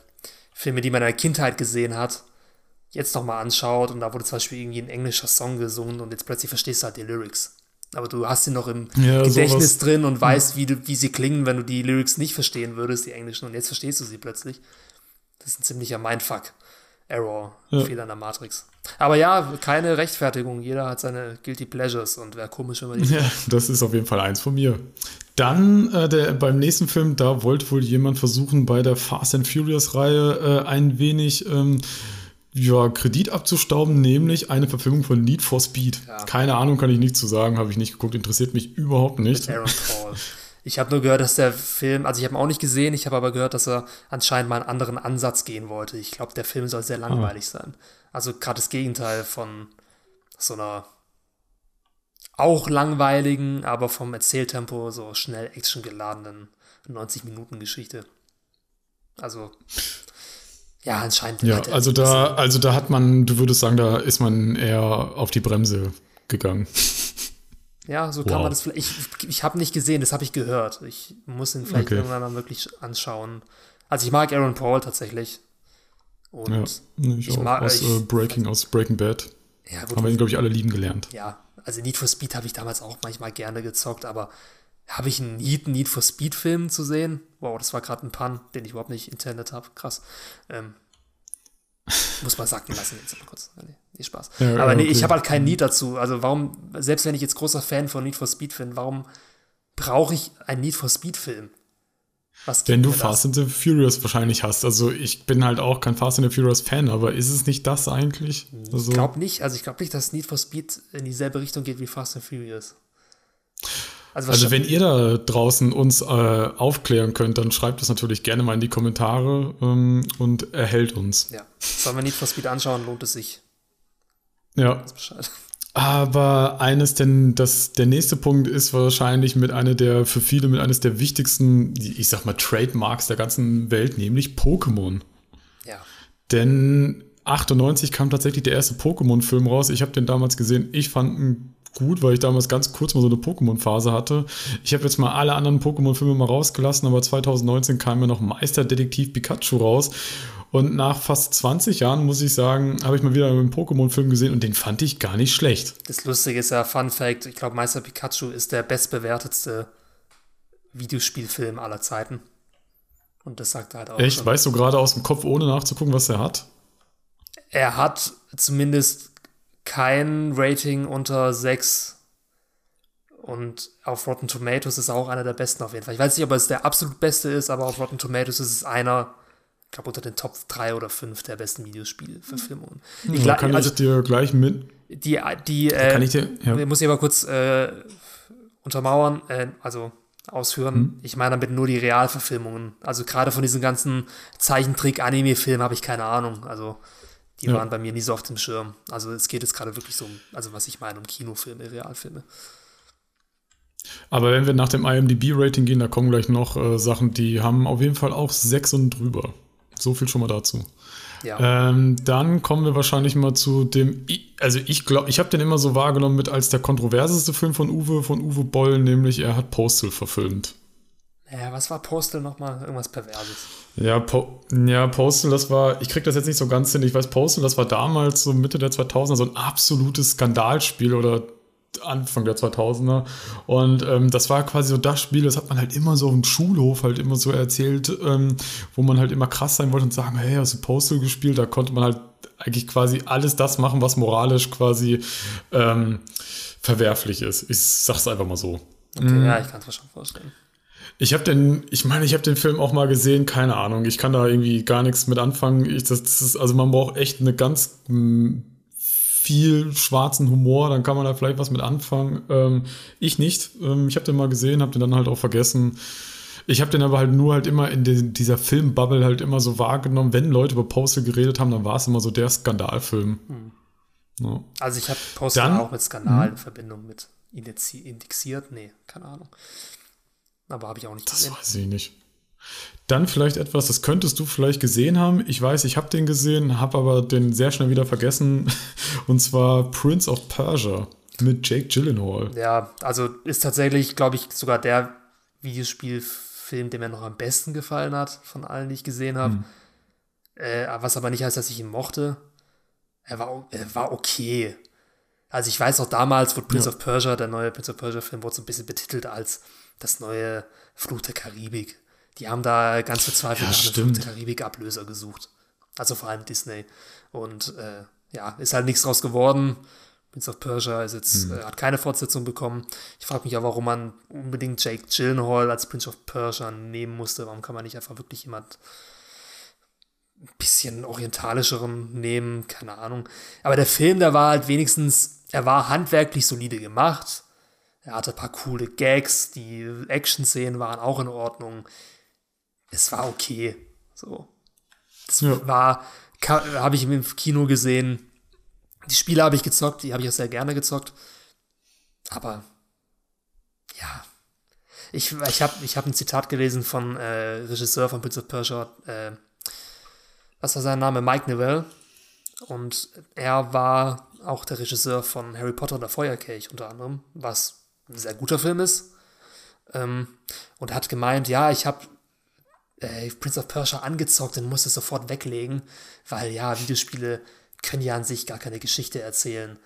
Filme, die man in der Kindheit gesehen hat, jetzt nochmal anschaut und da wurde zum Beispiel irgendwie ein englischer Song gesungen und jetzt plötzlich verstehst du halt die Lyrics aber du hast sie noch im ja, Gedächtnis sowas. drin und weißt, wie, du, wie sie klingen, wenn du die Lyrics nicht verstehen würdest, die englischen, und jetzt verstehst du sie plötzlich. Das ist ein ziemlicher Mindfuck. Error, ja. Fehler in der Matrix. Aber ja, keine Rechtfertigung. Jeder hat seine Guilty Pleasures und wäre komisch, wenn man die. Ja, das ist auf jeden Fall eins von mir. Dann äh, der, beim nächsten Film, da wollte wohl jemand versuchen, bei der Fast and Furious-Reihe äh, ein wenig ähm, ja, Kredit abzustauben, nämlich eine Verfilmung von Need for Speed. Ja. Keine Ahnung, kann ich nicht zu sagen, habe ich nicht geguckt, interessiert mich überhaupt nicht. Aaron Paul. Ich habe nur gehört, dass der Film, also ich habe ihn auch nicht gesehen, ich habe aber gehört, dass er anscheinend mal einen anderen Ansatz gehen wollte. Ich glaube, der Film soll sehr langweilig ah. sein. Also gerade das Gegenteil von so einer auch langweiligen, aber vom Erzähltempo so schnell actiongeladenen 90-Minuten-Geschichte. Also, ja, anscheinend. Ja, also da, also da hat man, du würdest sagen, da ist man eher auf die Bremse gegangen. Ja, so kann wow. man das vielleicht. Ich, ich habe nicht gesehen, das habe ich gehört. Ich muss ihn vielleicht okay. irgendwann mal wirklich anschauen. Also ich mag Aaron Paul tatsächlich. Und ja, ich, ich mag aus ich, äh, Breaking, aus Breaking Bad. Ja, gut, Haben wir ihn, glaube ich, alle lieben gelernt. Ja, also Need for Speed habe ich damals auch manchmal gerne gezockt, aber habe ich einen Need, Need for Speed Film zu sehen? Wow, das war gerade ein Pun, den ich überhaupt nicht intended habe. Krass. Ähm, muss man sacken lassen jetzt mal kurz. Nee, nee Spaß. Ja, aber nee, okay. ich habe halt keinen Need dazu. Also warum, selbst wenn ich jetzt großer Fan von Need for Speed bin, warum brauche ich einen Need for Speed Film? Was Wenn du Fast and the Furious wahrscheinlich hast. Also ich bin halt auch kein Fast and the Furious Fan, aber ist es nicht das eigentlich? Also, ich glaube nicht. Also ich glaube nicht, dass Need for Speed in dieselbe Richtung geht wie Fast and Furious. Also, also wenn ihr da draußen uns äh, aufklären könnt, dann schreibt es natürlich gerne mal in die Kommentare ähm, und erhält uns. Ja. Sollen wir Need for Speed anschauen, lohnt es sich. Ja. Aber eines, denn das, der nächste Punkt ist wahrscheinlich mit einer der, für viele mit eines der wichtigsten, ich sag mal, Trademarks der ganzen Welt, nämlich Pokémon. Ja. Denn 98 kam tatsächlich der erste Pokémon-Film raus. Ich habe den damals gesehen. Ich fand ihn gut, weil ich damals ganz kurz mal so eine Pokémon-Phase hatte. Ich habe jetzt mal alle anderen Pokémon-Filme mal rausgelassen, aber 2019 kam mir noch Meisterdetektiv Pikachu raus. Und nach fast 20 Jahren, muss ich sagen, habe ich mal wieder einen Pokémon-Film gesehen und den fand ich gar nicht schlecht. Das Lustige ist ja, Fun Fact, ich glaube, Meister Pikachu ist der bestbewertetste Videospielfilm aller Zeiten. Und das sagt er halt auch. Echt? Schon. Weißt du gerade aus dem Kopf, ohne nachzugucken, was er hat? Er hat zumindest kein Rating unter 6. Und auf Rotten Tomatoes ist auch einer der besten auf jeden Fall. Ich weiß nicht, ob es der absolut beste ist, aber auf Rotten Tomatoes ist es einer ich glaube, unter den Top 3 oder 5 der besten Videospielverfilmungen. Ich ja, kann also, ich dir gleich mit. Die, die, äh, kann ich dir, ja. muss ich aber kurz äh, untermauern, äh, also ausführen. Hm. Ich meine damit nur die Realverfilmungen. Also gerade von diesen ganzen Zeichentrick-Anime-Filmen habe ich keine Ahnung. Also die ja. waren bei mir nie so auf dem Schirm. Also es geht jetzt gerade wirklich so um, also was ich meine, um Kinofilme, Realfilme. Aber wenn wir nach dem IMDb-Rating gehen, da kommen gleich noch äh, Sachen, die haben auf jeden Fall auch 6 und drüber. So viel schon mal dazu. Ja. Ähm, dann kommen wir wahrscheinlich mal zu dem, also ich glaube, ich habe den immer so wahrgenommen mit als der kontroverseste Film von Uwe, von Uwe Boll, nämlich er hat Postal verfilmt. Ja, was war Postal nochmal? Irgendwas Perverses. Ja, po ja, Postal, das war, ich krieg das jetzt nicht so ganz hin. Ich weiß, Postal, das war damals so Mitte der 2000er so ein absolutes Skandalspiel oder Anfang der 2000er. Und ähm, das war quasi so das Spiel, das hat man halt immer so im Schulhof halt immer so erzählt, ähm, wo man halt immer krass sein wollte und sagen, hey, hast du Postal gespielt? Da konnte man halt eigentlich quasi alles das machen, was moralisch quasi ähm, verwerflich ist. Ich sag's einfach mal so. Okay, mhm. ja, ich kann es mir schon vorstellen. Ich habe den, ich meine, ich habe den Film auch mal gesehen, keine Ahnung. Ich kann da irgendwie gar nichts mit anfangen. Ich, das, das ist, also man braucht echt eine ganz viel schwarzen Humor, dann kann man da vielleicht was mit anfangen. Ähm, ich nicht. Ähm, ich habe den mal gesehen, habe den dann halt auch vergessen. Ich habe den aber halt nur halt immer in de, dieser Filmbubble halt immer so wahrgenommen. Wenn Leute über Postal geredet haben, dann war es immer so der Skandalfilm. Hm. Ja. Also ich habe Postal dann, auch mit Skandal in hm. Verbindung mit indexiert. Nee, keine Ahnung. Aber habe ich auch nicht das gesehen. Das weiß ich nicht. Dann vielleicht etwas, das könntest du vielleicht gesehen haben. Ich weiß, ich habe den gesehen, habe aber den sehr schnell wieder vergessen. Und zwar Prince of Persia mit Jake Gyllenhaal. Ja, also ist tatsächlich, glaube ich, sogar der Videospielfilm, der mir noch am besten gefallen hat, von allen, die ich gesehen habe. Hm. Äh, was aber nicht heißt, dass ich ihn mochte. Er war, er war okay. Also ich weiß auch damals, wurde Prince ja. of Persia, der neue Prince of Persia-Film, wurde so ein bisschen betitelt als das neue Fluch der Karibik. Die haben da ganz verzweifelt ja, nach einem Karibik-Ablöser gesucht. Also vor allem Disney. Und äh, ja, ist halt nichts draus geworden. Prince of Persia ist jetzt, hm. äh, hat keine Fortsetzung bekommen. Ich frage mich auch, warum man unbedingt Jake Gyllenhaal als Prince of Persia nehmen musste. Warum kann man nicht einfach wirklich jemand ein bisschen orientalischeren nehmen? Keine Ahnung. Aber der Film, der war halt wenigstens, er war handwerklich solide gemacht. Er hatte ein paar coole Gags, die Action-Szenen waren auch in Ordnung. Es war okay. So. Das ja. war, habe ich im Kino gesehen die Spiele habe ich gezockt, die habe ich auch sehr gerne gezockt. Aber ja, ich, ich habe ich hab ein Zitat gelesen von äh, Regisseur von Prince of Persia, äh, was war sein Name? Mike Newell. Und er war auch der Regisseur von Harry Potter und der Feuerkelch unter anderem, was ein sehr guter Film ist. Ähm, und hat gemeint, ja, ich habe äh, Prince of Persia angezockt und musste es sofort weglegen, weil ja, Videospiele können ja an sich gar keine Geschichte erzählen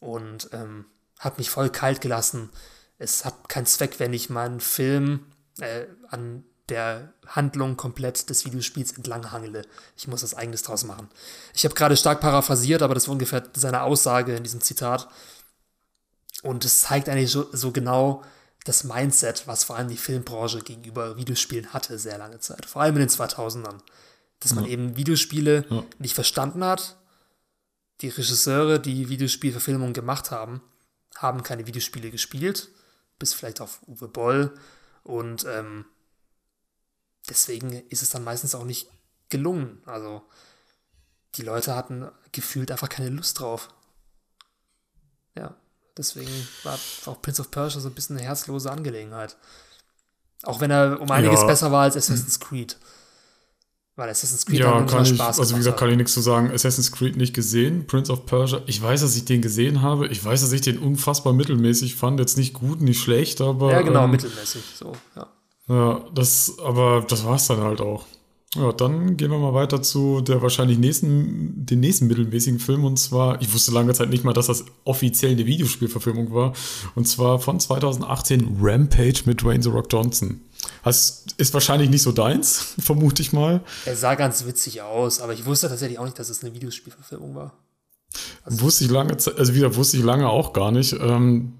und ähm, hat mich voll kalt gelassen. Es hat keinen Zweck, wenn ich meinen Film äh, an der Handlung komplett des Videospiels entlang hangele. Ich muss was eigenes draus machen. Ich habe gerade stark paraphrasiert, aber das war ungefähr seine Aussage in diesem Zitat. Und es zeigt eigentlich so, so genau das Mindset, was vor allem die Filmbranche gegenüber Videospielen hatte, sehr lange Zeit. Vor allem in den 2000ern. Dass man ja. eben Videospiele ja. nicht verstanden hat, die Regisseure, die Videospielverfilmungen gemacht haben, haben keine Videospiele gespielt, bis vielleicht auf Uwe Boll. Und ähm, deswegen ist es dann meistens auch nicht gelungen. Also die Leute hatten gefühlt einfach keine Lust drauf. Ja, deswegen war auch Prince of Persia so ein bisschen eine herzlose Angelegenheit. Auch wenn er um einiges ja. besser war als Assassin's Creed. Weil Assassin's Creed ja, hat kann ich, Spaß Also wie gesagt, kann ich nichts zu sagen. Assassin's Creed nicht gesehen, Prince of Persia. Ich weiß, dass ich den gesehen habe. Ich weiß, dass ich den unfassbar mittelmäßig fand. Jetzt nicht gut, nicht schlecht, aber. Ja, genau, ähm, mittelmäßig. So, ja. Ja, das, aber das war es dann halt auch. Ja, dann gehen wir mal weiter zu der wahrscheinlich nächsten, den nächsten mittelmäßigen Film. Und zwar, ich wusste lange Zeit nicht mal, dass das offiziell eine Videospielverfilmung war. Und zwar von 2018 Rampage mit Dwayne The Rock Johnson. Das ist wahrscheinlich nicht so deins, vermute ich mal. Er sah ganz witzig aus, aber ich wusste tatsächlich auch nicht, dass es eine Videospielverfilmung war. Also wusste ich lange Zeit, also wieder wusste ich lange auch gar nicht. Ähm,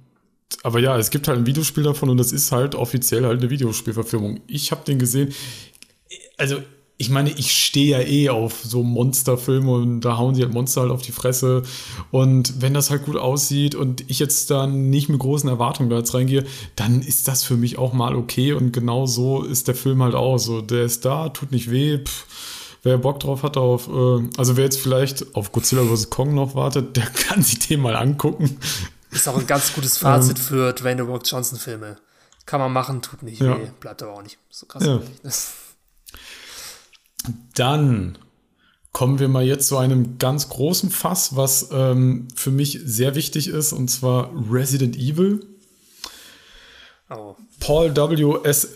aber ja, es gibt halt ein Videospiel davon und das ist halt offiziell halt eine Videospielverfilmung. Ich habe den gesehen. Also ich meine, ich stehe ja eh auf so Monsterfilme und da hauen sie halt Monster halt auf die Fresse. Und wenn das halt gut aussieht und ich jetzt dann nicht mit großen Erwartungen da jetzt reingehe, dann ist das für mich auch mal okay. Und genau so ist der Film halt auch. So, der ist da, tut nicht weh. Pff, wer Bock drauf hat, auf, äh, also wer jetzt vielleicht auf Godzilla vs. Kong noch wartet, der kann sich den mal angucken. Ist auch ein ganz gutes Fazit ähm, für Dwayne The Rock Johnson Filme. Kann man machen, tut nicht ja. weh, bleibt aber auch nicht so krass. Ja. Dann kommen wir mal jetzt zu einem ganz großen Fass, was ähm, für mich sehr wichtig ist, und zwar Resident Evil. Oh. Paul W. S.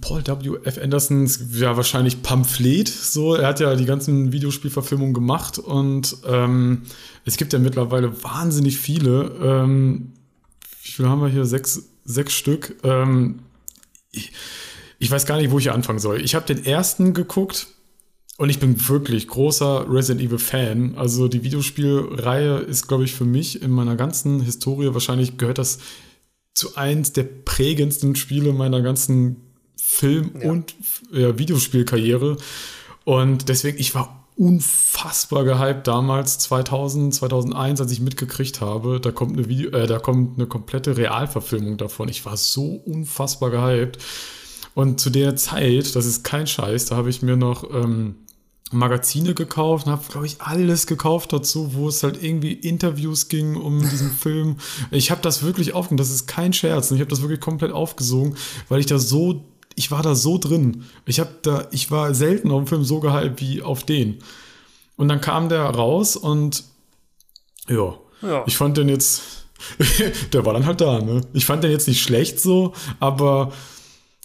Paul W. F. Andersons, ja, wahrscheinlich Pamphlet, so. Er hat ja die ganzen Videospielverfilmungen gemacht und ähm, es gibt ja mittlerweile wahnsinnig viele. Ähm, wie viele haben wir hier? Sechs, sechs Stück. Ähm, ich, ich weiß gar nicht, wo ich hier anfangen soll. Ich habe den ersten geguckt, und ich bin wirklich großer Resident Evil Fan. Also die Videospielreihe ist, glaube ich, für mich in meiner ganzen Historie wahrscheinlich gehört das zu eins der prägendsten Spiele meiner ganzen Film- ja. und ja, Videospielkarriere. Und deswegen, ich war unfassbar gehypt damals, 2000, 2001, als ich mitgekriegt habe, da kommt eine Video, äh, da kommt eine komplette Realverfilmung davon. Ich war so unfassbar gehypt. Und zu der Zeit, das ist kein Scheiß, da habe ich mir noch ähm, Magazine gekauft und habe, glaube ich, alles gekauft dazu, wo es halt irgendwie Interviews ging um diesen Film. Ich habe das wirklich aufgenommen, das ist kein Scherz. Ich habe das wirklich komplett aufgesogen, weil ich da so, ich war da so drin. Ich habe da, ich war selten auf dem Film so gehypt wie auf den. Und dann kam der raus und ja, ja. ich fand den jetzt, der war dann halt da, ne? Ich fand den jetzt nicht schlecht so, aber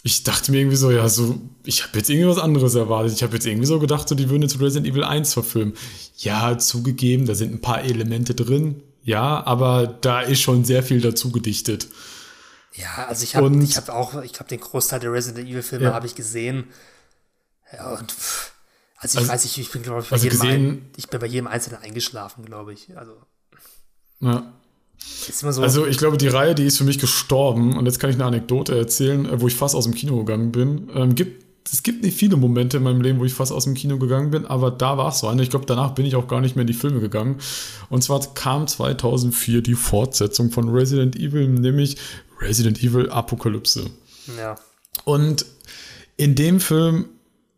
ich dachte mir irgendwie so, ja, so, ich habe jetzt irgendwie was anderes erwartet. Ich habe jetzt irgendwie so gedacht, so, die würden jetzt Resident Evil 1 verfilmen. Ja, zugegeben, da sind ein paar Elemente drin, ja, aber da ist schon sehr viel dazu gedichtet. Ja, also ich habe ich hab auch, ich glaube, den Großteil der Resident Evil Filme ja. habe ich gesehen. Ja, und pff, also ich also, weiß nicht, ich bin, glaube ich, bei, also jedem gesehen, ein, ich bin bei jedem Einzelnen eingeschlafen, glaube ich. Also. Ja. So also ich glaube, die Reihe, die ist für mich gestorben. Und jetzt kann ich eine Anekdote erzählen, äh, wo ich fast aus dem Kino gegangen bin. Ähm, gibt, es gibt nicht viele Momente in meinem Leben, wo ich fast aus dem Kino gegangen bin, aber da war es so eine. Ich glaube, danach bin ich auch gar nicht mehr in die Filme gegangen. Und zwar kam 2004 die Fortsetzung von Resident Evil, nämlich Resident Evil Apokalypse. Ja. Und in dem Film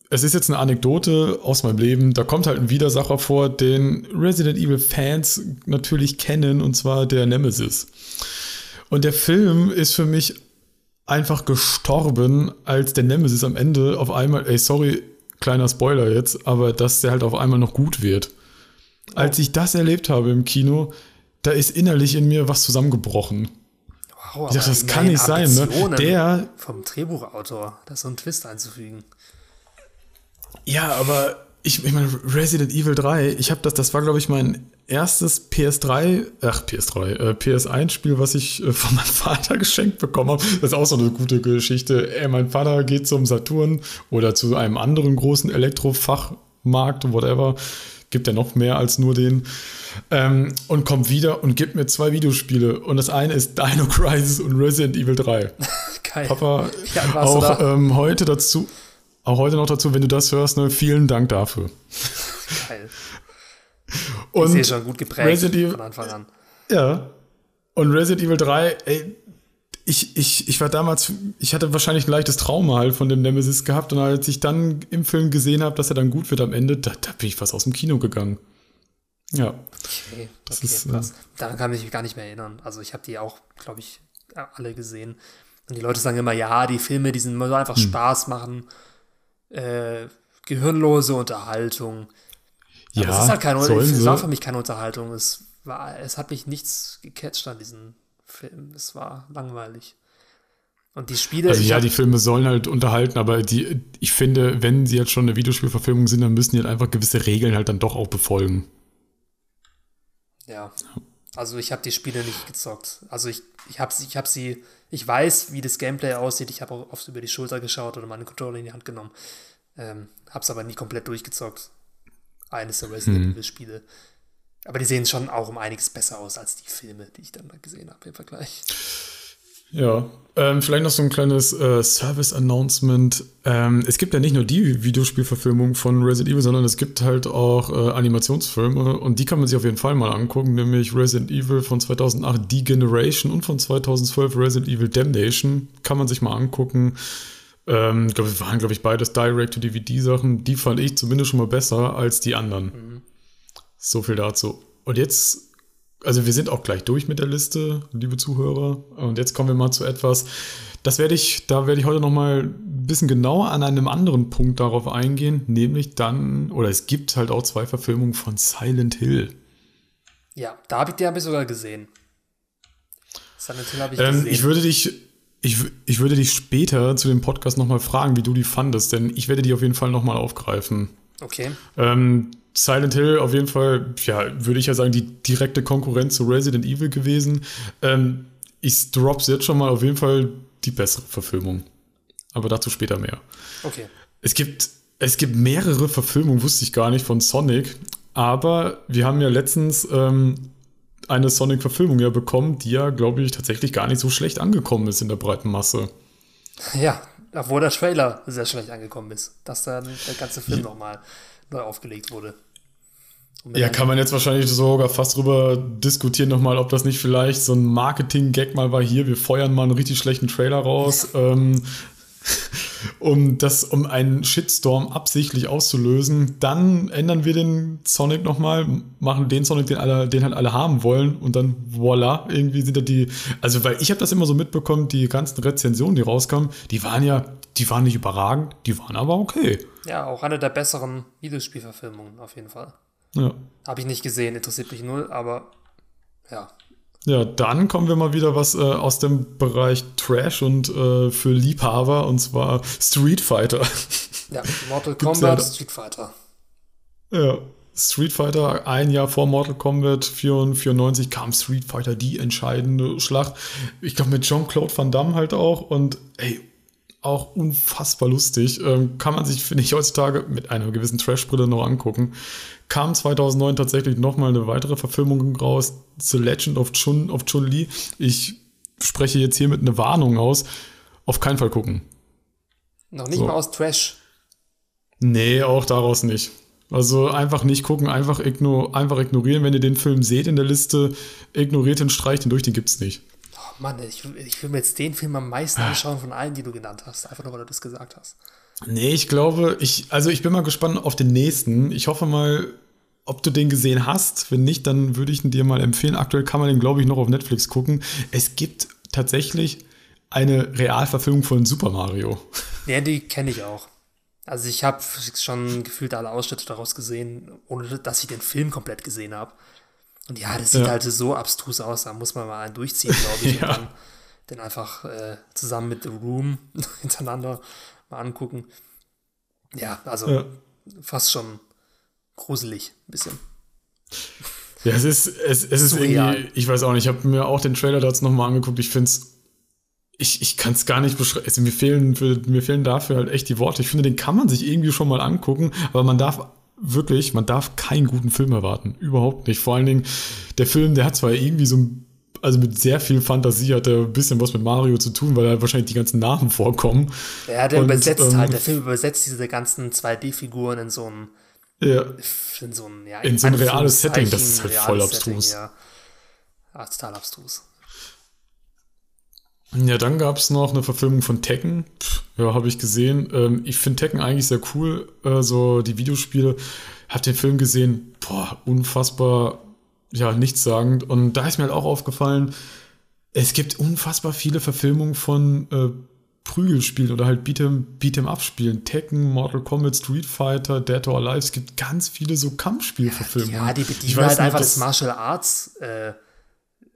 es ist jetzt eine Anekdote aus meinem Leben. Da kommt halt ein Widersacher vor, den Resident Evil Fans natürlich kennen, und zwar der Nemesis. Und der Film ist für mich einfach gestorben, als der Nemesis am Ende auf einmal, ey, sorry, kleiner Spoiler jetzt, aber dass der halt auf einmal noch gut wird. Als ich das erlebt habe im Kino, da ist innerlich in mir was zusammengebrochen. Wow, ich dachte, das kann nicht sein, ne? Der vom Drehbuchautor, da so einen Twist einzufügen. Ja, aber ich, ich meine, Resident Evil 3, ich habe das, das war, glaube ich, mein erstes PS3, ach, PS3, äh, PS1-Spiel, was ich äh, von meinem Vater geschenkt bekommen habe. Das ist auch so eine gute Geschichte. Ey, mein Vater geht zum Saturn oder zu einem anderen großen Elektrofachmarkt, whatever. Gibt ja noch mehr als nur den. Ähm, und kommt wieder und gibt mir zwei Videospiele. Und das eine ist Dino Crisis und Resident Evil 3. Geil. Papa, ja, auch ähm, heute dazu auch heute noch dazu, wenn du das hörst, ne, vielen Dank dafür. Geil. Und ich sehe schon gut geprägt Resident Evil, von Anfang an. Ja. Und Resident Evil 3, ey, ich, ich, ich war damals, ich hatte wahrscheinlich ein leichtes Trauma halt von dem Nemesis gehabt und als ich dann im Film gesehen habe, dass er dann gut wird am Ende, da, da bin ich fast aus dem Kino gegangen. Ja. Okay, das okay, ist, krass. Äh, Daran kann ich mich gar nicht mehr erinnern. Also ich habe die auch, glaube ich, alle gesehen. Und die Leute sagen immer, ja, die Filme, die sind immer einfach hm. Spaß machen äh, gehirnlose Unterhaltung. Aber ja, es ist halt keine, es war für mich keine Unterhaltung. Es, war, es hat mich nichts gecatcht an diesem Film. Es war langweilig. Und die Spiele. Also ja, die Filme sollen halt unterhalten, aber die, ich finde, wenn sie jetzt schon eine Videospielverfilmung sind, dann müssen die halt einfach gewisse Regeln halt dann doch auch befolgen. Ja. Also ich habe die Spiele nicht gezockt. Also ich, ich habe ich hab sie, ich weiß, wie das Gameplay aussieht. Ich habe auch oft über die Schulter geschaut oder meine Controller in die Hand genommen. Ähm, hab's aber nie komplett durchgezockt. Eines der Resident mhm. Evil Spiele. Aber die sehen schon auch um einiges besser aus als die Filme, die ich dann da gesehen habe im Vergleich. Ja, ähm, vielleicht noch so ein kleines äh, Service-Announcement. Ähm, es gibt ja nicht nur die Videospielverfilmung von Resident Evil, sondern es gibt halt auch äh, Animationsfilme und die kann man sich auf jeden Fall mal angucken, nämlich Resident Evil von 2008 Degeneration und von 2012 Resident Evil Damnation. Kann man sich mal angucken. Ähm, glaub, waren, glaube ich, beides Direct-to-DVD-Sachen. Die fand ich zumindest schon mal besser als die anderen. Mhm. So viel dazu. Und jetzt, also wir sind auch gleich durch mit der Liste, liebe Zuhörer. Und jetzt kommen wir mal zu etwas, das werde ich, da werde ich heute noch mal ein bisschen genauer an einem anderen Punkt darauf eingehen, nämlich dann, oder es gibt halt auch zwei Verfilmungen von Silent Hill. Ja, da habe ich die habe ich sogar gesehen. Silent Hill habe ich ähm, gesehen. Ich würde dich ich, ich würde dich später zu dem Podcast nochmal fragen, wie du die fandest, denn ich werde die auf jeden Fall nochmal aufgreifen. Okay. Ähm, Silent Hill auf jeden Fall, ja, würde ich ja sagen, die direkte Konkurrenz zu Resident Evil gewesen. Ähm, ich drops jetzt schon mal auf jeden Fall die bessere Verfilmung. Aber dazu später mehr. Okay. Es gibt, es gibt mehrere Verfilmungen, wusste ich gar nicht, von Sonic. Aber wir haben ja letztens ähm, eine Sonic-Verfilmung ja bekommen, die ja, glaube ich, tatsächlich gar nicht so schlecht angekommen ist in der breiten Masse. Ja, obwohl der Trailer sehr schlecht angekommen ist, dass dann der ganze Film nochmal neu aufgelegt wurde. Ja, kann man jetzt wahrscheinlich sogar fast drüber diskutieren nochmal, ob das nicht vielleicht so ein Marketing-Gag mal war. Hier, wir feuern mal einen richtig schlechten Trailer raus. ähm, um das, um einen Shitstorm absichtlich auszulösen. Dann ändern wir den Sonic nochmal, machen den Sonic, den, alle, den halt alle haben wollen und dann voila, irgendwie sind da die, also weil ich habe das immer so mitbekommen, die ganzen Rezensionen, die rauskamen, die waren ja, die waren nicht überragend, die waren aber okay. Ja, auch eine der besseren Videospielverfilmungen auf jeden Fall. Ja. Habe ich nicht gesehen, interessiert mich null, aber ja, ja, dann kommen wir mal wieder was äh, aus dem Bereich Trash und äh, für Liebhaber und zwar Street Fighter. Ja, Mortal Kombat, Street Fighter. Ja, Street Fighter, ein Jahr vor Mortal Kombat 94 kam Street Fighter, die entscheidende Schlacht. Ich glaube mit Jean-Claude Van Damme halt auch und ey, auch unfassbar lustig. Ähm, kann man sich, finde ich, heutzutage mit einer gewissen Trash-Brille noch angucken. Kam 2009 tatsächlich nochmal eine weitere Verfilmung raus, The Legend of Chun, of Chun Li. Ich spreche jetzt hiermit eine Warnung aus. Auf keinen Fall gucken. Noch nicht so. mal aus Trash. Nee, auch daraus nicht. Also einfach nicht gucken, einfach, ignor einfach ignorieren. Wenn ihr den Film seht in der Liste, ignoriert den, streicht ihn durch, den gibt's nicht. Mann, ich, ich will mir jetzt den Film am meisten ah. anschauen von allen, die du genannt hast. Einfach nur, weil du das gesagt hast. Nee, ich glaube, ich, also ich bin mal gespannt auf den nächsten. Ich hoffe mal, ob du den gesehen hast. Wenn nicht, dann würde ich ihn dir mal empfehlen. Aktuell kann man den, glaube ich, noch auf Netflix gucken. Es gibt tatsächlich eine Realverfilmung von Super Mario. Ja, die kenne ich auch. Also ich habe schon gefühlt alle Ausschnitte daraus gesehen, ohne dass ich den Film komplett gesehen habe. Und ja, das sieht ja. halt so abstrus aus, da muss man mal einen durchziehen, glaube ich, ja. und dann den einfach äh, zusammen mit The Room hintereinander mal angucken. Ja, also ja. fast schon gruselig, ein bisschen. Ja, es ist, es, es ist irgendwie, ich weiß auch nicht, ich habe mir auch den Trailer dazu nochmal angeguckt, ich finde es ich, ich kann es gar nicht beschreiben. Also mir, fehlen, mir fehlen dafür halt echt die Worte. Ich finde, den kann man sich irgendwie schon mal angucken, aber man darf wirklich, man darf keinen guten Film erwarten. Überhaupt nicht. Vor allen Dingen, der Film, der hat zwar irgendwie so ein also mit sehr viel Fantasie hat er ein bisschen was mit Mario zu tun, weil da wahrscheinlich die ganzen Namen vorkommen. Ja, der und, übersetzt ähm, halt, der Film übersetzt diese ganzen 2D-Figuren in so ein ja, in so ein, ja, in so ein reales Setting, das ist halt voll abstrus. Setting, ja. ja, total abstrus. Ja, dann gab es noch eine Verfilmung von Tekken. ja, habe ich gesehen. Ähm, ich finde Tekken eigentlich sehr cool, äh, so die Videospiele. Hab den Film gesehen, boah, unfassbar, ja, nichtssagend. Und da ist mir halt auch aufgefallen, es gibt unfassbar viele Verfilmungen von äh, Prügelspielen oder halt Beat'em Beat Up Spielen. Tekken, Mortal Kombat, Street Fighter, Dead or Alive. Es gibt ganz viele so Kampfspielverfilmungen. Ja, die bedienen halt einfach das Martial Arts, äh,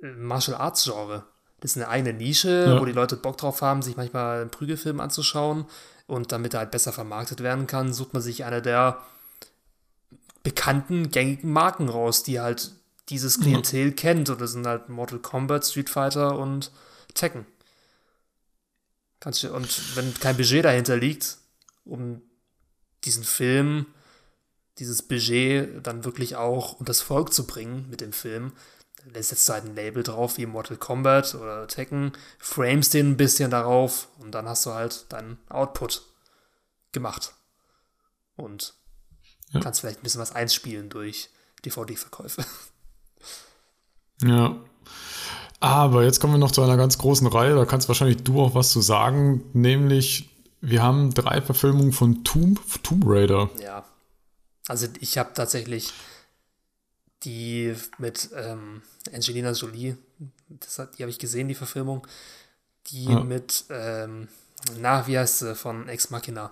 Martial Arts Genre. Das ist eine eigene Nische, ja. wo die Leute Bock drauf haben, sich manchmal einen Prügelfilm anzuschauen. Und damit er halt besser vermarktet werden kann, sucht man sich eine der bekannten, gängigen Marken raus, die halt dieses Klientel ja. kennt. Und das sind halt Mortal Kombat, Street Fighter und Tekken. Kannst du, und wenn kein Budget dahinter liegt, um diesen Film, dieses Budget dann wirklich auch unter das Volk zu bringen mit dem Film, setzt du halt ein Label drauf wie Mortal Kombat oder Tekken, frames den ein bisschen darauf und dann hast du halt deinen Output gemacht. Und ja. kannst vielleicht ein bisschen was einspielen durch DVD-Verkäufe. Ja. Aber jetzt kommen wir noch zu einer ganz großen Reihe, da kannst wahrscheinlich du auch was zu sagen, nämlich wir haben drei Verfilmungen von Tomb, Tomb Raider. Ja. Also ich habe tatsächlich die mit ähm, Angelina Jolie, das hat, die habe ich gesehen, die Verfilmung, die ja. mit, ähm, na, wie heißt sie, von Ex Machina.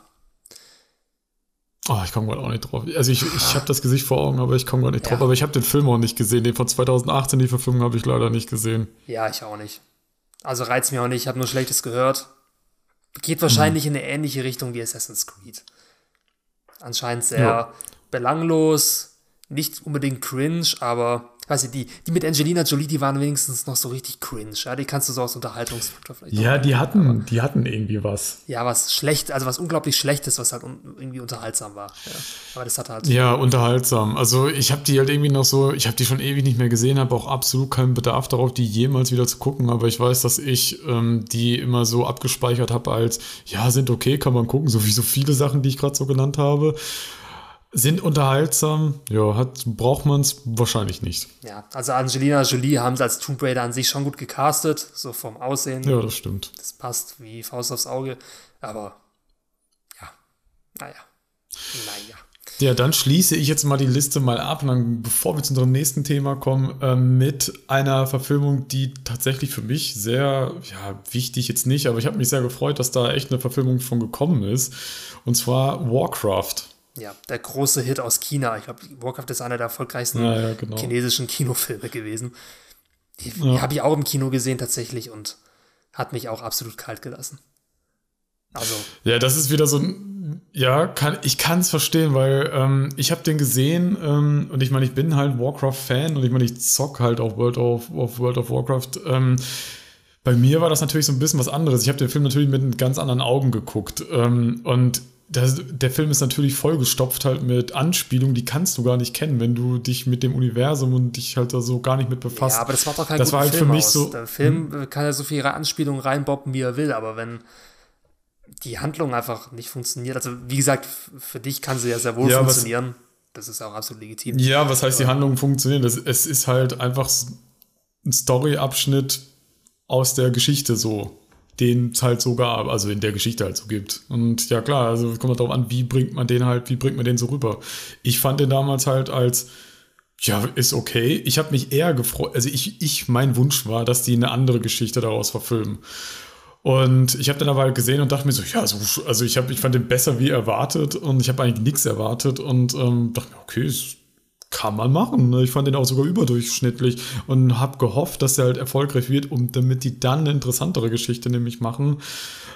Oh, ich komme gerade auch nicht drauf. Also ich, ich habe das Gesicht vor Augen, aber ich komme gerade nicht ja. drauf. Aber ich habe den Film auch nicht gesehen. Den von 2018, die Verfilmung, habe ich leider nicht gesehen. Ja, ich auch nicht. Also reizt mir auch nicht. Ich habe nur Schlechtes gehört. Geht wahrscheinlich hm. in eine ähnliche Richtung wie Assassin's Creed. Anscheinend sehr ja. belanglos, nicht unbedingt cringe, aber weiß ich, die, die mit Angelina Jolie, die waren wenigstens noch so richtig cringe. Ja? Die kannst du so aus Unterhaltungsfaktor vielleicht Ja, die hatten, aber, die hatten irgendwie was. Ja, was schlecht, also was unglaublich Schlechtes, was halt un irgendwie unterhaltsam war. Ja. Aber das hat halt. Ja, unterhaltsam. Also ich habe die halt irgendwie noch so, ich habe die schon ewig nicht mehr gesehen, habe auch absolut keinen Bedarf darauf, die jemals wieder zu gucken. Aber ich weiß, dass ich ähm, die immer so abgespeichert habe als, ja, sind okay, kann man gucken, so wie so viele Sachen, die ich gerade so genannt habe sind unterhaltsam. Ja, hat, braucht man es wahrscheinlich nicht. Ja, also Angelina Jolie haben sie als Tomb Raider an sich schon gut gecastet, so vom Aussehen. Ja, das stimmt. Das passt wie Faust aufs Auge. Aber ja, naja. Naja. Ja, dann schließe ich jetzt mal die Liste mal ab und dann, bevor wir zu unserem nächsten Thema kommen, äh, mit einer Verfilmung, die tatsächlich für mich sehr, ja, wichtig jetzt nicht, aber ich habe mich sehr gefreut, dass da echt eine Verfilmung von gekommen ist. Und zwar Warcraft. Ja, der große Hit aus China. Ich glaube, Warcraft ist einer der erfolgreichsten ja, ja, genau. chinesischen Kinofilme gewesen. Die ja. habe ich auch im Kino gesehen tatsächlich und hat mich auch absolut kalt gelassen. Also. Ja, das ist wieder so ein. Ja, kann, ich kann es verstehen, weil ähm, ich habe den gesehen ähm, und ich meine, ich bin halt Warcraft-Fan und ich meine, ich zock halt auch World of, of World of Warcraft. Ähm, Bei mir war das natürlich so ein bisschen was anderes. Ich habe den Film natürlich mit ganz anderen Augen geguckt. Ähm, und das, der Film ist natürlich vollgestopft halt mit Anspielungen, die kannst du gar nicht kennen, wenn du dich mit dem Universum und dich halt da so gar nicht mit befasst. Ja, aber das macht doch keinen das war halt Film für mich aus. so. Der Film hm? kann ja so viele Anspielungen reinboppen, wie er will, aber wenn die Handlung einfach nicht funktioniert, also wie gesagt, für dich kann sie ja sehr wohl ja, funktionieren. das ist auch absolut legitim. Ja, was heißt, die Handlung funktioniert? Das, es ist halt einfach ein Story-Abschnitt aus der Geschichte so den es halt so gab, also in der Geschichte halt so gibt. Und ja klar, also kommt halt darauf an, wie bringt man den halt, wie bringt man den so rüber. Ich fand den damals halt als, ja, ist okay. Ich habe mich eher gefreut, also ich, ich, mein Wunsch war, dass die eine andere Geschichte daraus verfilmen. Und ich habe dann aber halt gesehen und dachte mir so, ja, so, also ich, hab, ich fand den besser wie erwartet und ich habe eigentlich nichts erwartet und ähm, dachte mir, okay, ist kann man machen. Ne? Ich fand den auch sogar überdurchschnittlich und habe gehofft, dass er halt erfolgreich wird, um damit die dann eine interessantere Geschichte nämlich machen,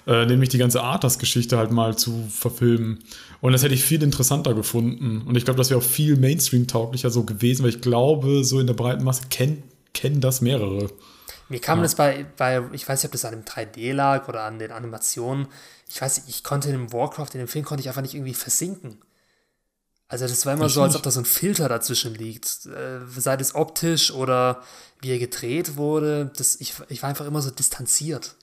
äh, nämlich die ganze Arthas-Geschichte halt mal zu verfilmen. Und das hätte ich viel interessanter gefunden. Und ich glaube, das wäre auch viel Mainstream-tauglicher so gewesen, weil ich glaube, so in der breiten Masse kennen, kennen das mehrere. Mir kam ja. das bei, bei, ich weiß nicht, ob das an dem 3D lag oder an den Animationen. Ich weiß nicht, ich konnte in dem Warcraft, in dem Film konnte ich einfach nicht irgendwie versinken. Also das war immer ich so, als ob da so ein Filter dazwischen liegt. Äh, sei es optisch oder wie er gedreht wurde. Das, ich, ich war einfach immer so distanziert.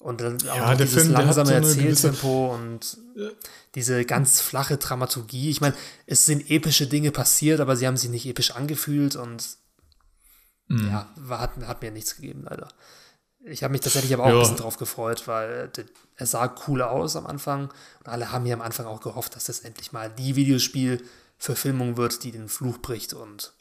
Und dann ja, auch dieses Film, langsame so Erzähltempo und ja. diese ganz flache Dramaturgie. Ich meine, es sind epische Dinge passiert, aber sie haben sich nicht episch angefühlt und mhm. ja, war, hat, hat mir nichts gegeben, leider. Ich habe mich tatsächlich aber auch ja. ein bisschen drauf gefreut, weil er sah cool aus am Anfang und alle haben mir am Anfang auch gehofft, dass das endlich mal die Videospielverfilmung wird, die den Fluch bricht und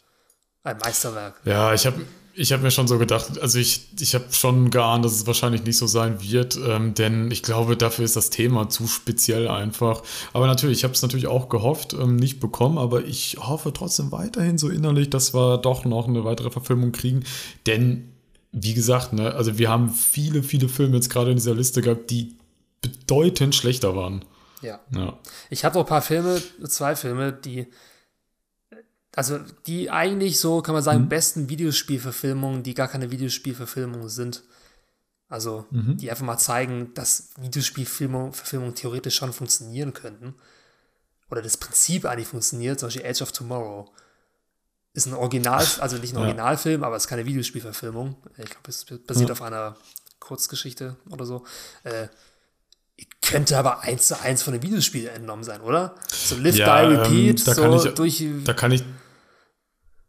ein Meisterwerk. Ja, ich habe ich hab mir schon so gedacht, also ich, ich habe schon geahnt, dass es wahrscheinlich nicht so sein wird, ähm, denn ich glaube, dafür ist das Thema zu speziell einfach. Aber natürlich, ich habe es natürlich auch gehofft, ähm, nicht bekommen, aber ich hoffe trotzdem weiterhin so innerlich, dass wir doch noch eine weitere Verfilmung kriegen, denn wie gesagt, ne, also wir haben viele, viele Filme jetzt gerade in dieser Liste gehabt, die bedeutend schlechter waren. Ja. ja. Ich habe auch ein paar Filme, zwei Filme, die, also die eigentlich so, kann man sagen, mhm. besten Videospielverfilmungen, die gar keine Videospielverfilmungen sind. Also, mhm. die einfach mal zeigen, dass Videospielverfilmungen theoretisch schon funktionieren könnten. Oder das Prinzip eigentlich funktioniert, zum Beispiel Edge of Tomorrow. Ist ein Original, also nicht ein Originalfilm, ja. aber es ist keine Videospielverfilmung. Ich glaube, es basiert ja. auf einer Kurzgeschichte oder so. Äh, könnte aber eins zu eins von einem Videospiel entnommen sein, oder? So Live, ja, Die, Repeat, ähm, da so kann ich, durch. Da kann ich.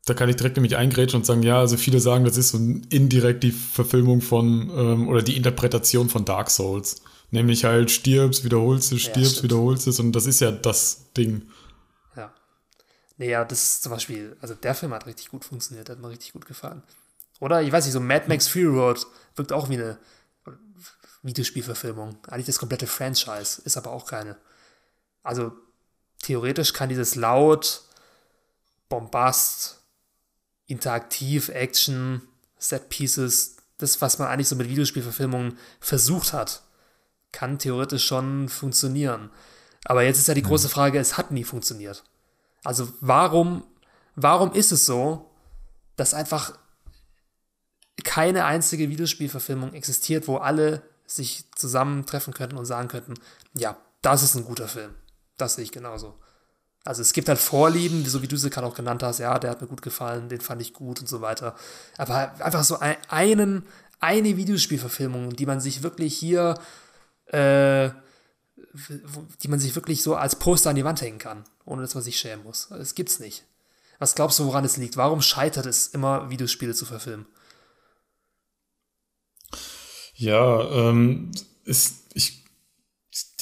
Da kann ich direkt nämlich eingrätschen und sagen, ja, also viele sagen, das ist so indirekt die Verfilmung von ähm, oder die Interpretation von Dark Souls. Nämlich halt stirbst, wiederholst es, stirbst, ja, wiederholst es und das ist ja das Ding. Naja, das ist zum Beispiel, also der Film hat richtig gut funktioniert, hat mir richtig gut gefallen. Oder, ich weiß nicht, so Mad Max Fury Road wirkt auch wie eine Videospielverfilmung. Eigentlich das komplette Franchise, ist aber auch keine. Also, theoretisch kann dieses laut, Bombast, interaktiv, Action, Set Pieces, das, was man eigentlich so mit Videospielverfilmungen versucht hat, kann theoretisch schon funktionieren. Aber jetzt ist ja die große mhm. Frage, es hat nie funktioniert. Also warum, warum ist es so, dass einfach keine einzige Videospielverfilmung existiert, wo alle sich zusammentreffen könnten und sagen könnten, ja, das ist ein guter Film. Das sehe ich genauso. Also es gibt halt Vorlieben, so wie du sie gerade auch genannt hast, ja, der hat mir gut gefallen, den fand ich gut und so weiter. Aber einfach so ein, einen, eine Videospielverfilmung, die man sich wirklich hier äh, die man sich wirklich so als Poster an die Wand hängen kann, ohne dass man sich schämen muss. Das gibt's nicht. Was glaubst du, woran es liegt? Warum scheitert es immer, Videospiele zu verfilmen? Ja, ähm, ist, ich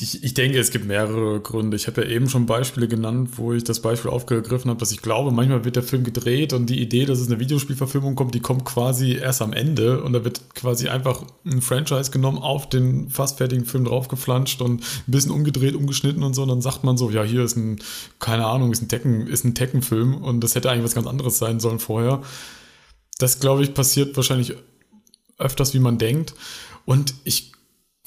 ich, ich denke, es gibt mehrere Gründe. Ich habe ja eben schon Beispiele genannt, wo ich das Beispiel aufgegriffen habe, dass ich glaube, manchmal wird der Film gedreht und die Idee, dass es eine Videospielverfilmung kommt, die kommt quasi erst am Ende und da wird quasi einfach ein Franchise genommen, auf den fast fertigen Film draufgeflanscht und ein bisschen umgedreht, umgeschnitten und so. Und dann sagt man so, ja, hier ist ein, keine Ahnung, ist ein Tekken, ist ein Tekken-Film und das hätte eigentlich was ganz anderes sein sollen vorher. Das, glaube ich, passiert wahrscheinlich öfters, wie man denkt. Und ich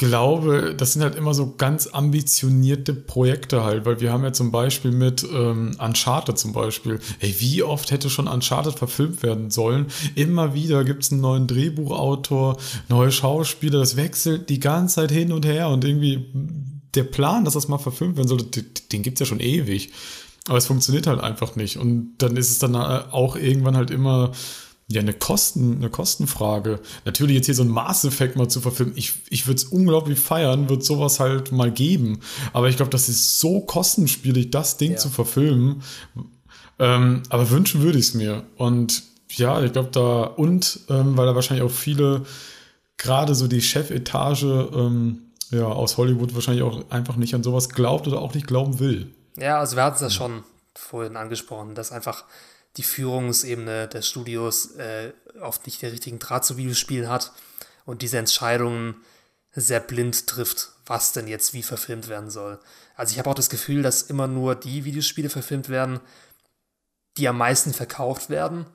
glaube, das sind halt immer so ganz ambitionierte Projekte halt, weil wir haben ja zum Beispiel mit ähm, Uncharted zum Beispiel, ey, wie oft hätte schon Uncharted verfilmt werden sollen? Immer wieder gibt es einen neuen Drehbuchautor, neue Schauspieler, das wechselt die ganze Zeit hin und her und irgendwie der Plan, dass das mal verfilmt werden soll, den, den gibt es ja schon ewig. Aber es funktioniert halt einfach nicht. Und dann ist es dann äh, auch irgendwann halt immer ja, eine, Kosten, eine Kostenfrage. Natürlich jetzt hier so ein Mass Effect mal zu verfilmen. Ich, ich würde es unglaublich feiern, würde sowas halt mal geben. Aber ich glaube, das ist so kostenspielig, das Ding ja. zu verfilmen. Ähm, aber wünschen würde ich es mir. Und ja, ich glaube da, und ähm, weil da wahrscheinlich auch viele, gerade so die Chefetage ähm, ja, aus Hollywood wahrscheinlich auch einfach nicht an sowas glaubt oder auch nicht glauben will. Ja, also wir hatten es ja schon vorhin angesprochen, dass einfach die Führungsebene des Studios äh, oft nicht den richtigen Draht zu Videospielen hat und diese Entscheidungen sehr blind trifft, was denn jetzt wie verfilmt werden soll. Also ich habe auch das Gefühl, dass immer nur die Videospiele verfilmt werden, die am meisten verkauft werden,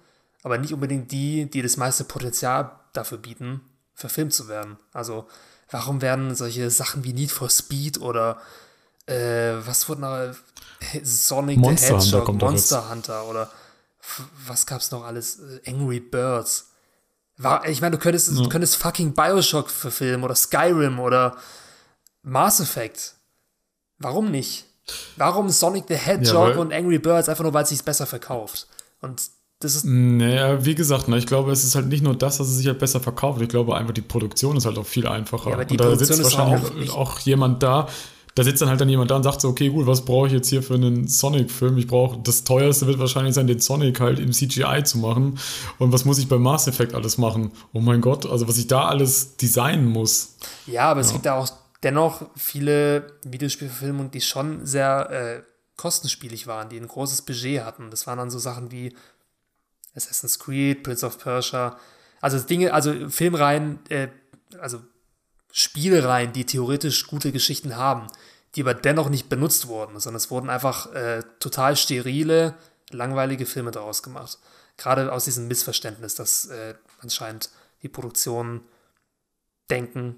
aber nicht unbedingt die, die das meiste Potenzial dafür bieten, verfilmt zu werden. Also warum werden solche Sachen wie Need for Speed oder äh, was wurde noch Sonic Monster the Hedgehog, Hunter Monster Hunter oder was gab's noch alles? Äh, Angry Birds. War, ich meine, du könntest, ja. du könntest fucking Bioshock verfilmen oder Skyrim oder Mass Effect. Warum nicht? Warum Sonic the Hedgehog ja, und Angry Birds? Einfach nur, weil es sich besser verkauft. Und das ist. Naja, wie gesagt, ne, ich glaube, es ist halt nicht nur das, dass es sich halt besser verkauft. Ich glaube einfach, die Produktion ist halt auch viel einfacher. Ja, aber die und da Produktion sitzt wahrscheinlich auch, auch, jemand da, da sitzt dann halt dann jemand da und sagt so, okay, gut, was brauche ich jetzt hier für einen Sonic-Film? Ich brauche, das teuerste wird wahrscheinlich sein, den Sonic halt im CGI zu machen. Und was muss ich bei Mass Effect alles machen? Oh mein Gott, also was ich da alles designen muss. Ja, aber ja. es gibt ja auch dennoch viele Videospielverfilmungen, die schon sehr äh, kostenspielig waren, die ein großes Budget hatten. Das waren dann so Sachen wie Assassin's Creed, Prince of Persia. Also Dinge, also Filmreihen, äh, also Spielreihen, die theoretisch gute Geschichten haben, die aber dennoch nicht benutzt wurden, sondern es wurden einfach äh, total sterile, langweilige Filme daraus gemacht. Gerade aus diesem Missverständnis, dass äh, anscheinend die Produktionen denken,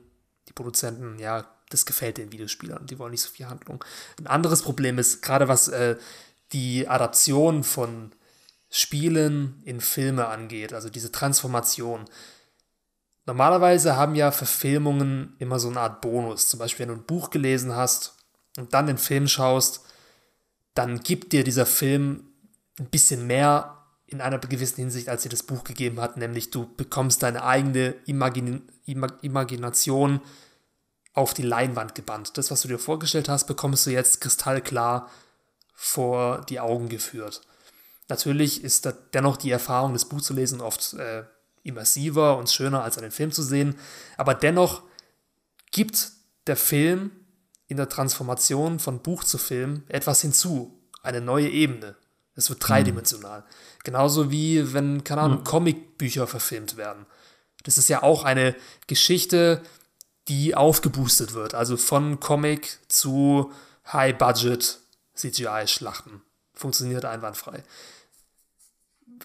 die Produzenten, ja, das gefällt den Videospielern, die wollen nicht so viel Handlung. Ein anderes Problem ist, gerade was äh, die Adaption von Spielen in Filme angeht, also diese Transformation. Normalerweise haben ja Verfilmungen immer so eine Art Bonus. Zum Beispiel, wenn du ein Buch gelesen hast und dann den Film schaust, dann gibt dir dieser Film ein bisschen mehr in einer gewissen Hinsicht, als dir das Buch gegeben hat, nämlich du bekommst deine eigene Imagin Imag Imagination auf die Leinwand gebannt. Das, was du dir vorgestellt hast, bekommst du jetzt kristallklar vor die Augen geführt. Natürlich ist da dennoch die Erfahrung, das Buch zu lesen, oft äh, immersiver und schöner als einen Film zu sehen. Aber dennoch gibt der Film in der Transformation von Buch zu Film etwas hinzu, eine neue Ebene. Es wird dreidimensional. Mhm. Genauso wie wenn, keine Ahnung, mhm. Comicbücher verfilmt werden. Das ist ja auch eine Geschichte, die aufgeboostet wird. Also von Comic zu High-Budget CGI-Schlachten. Funktioniert einwandfrei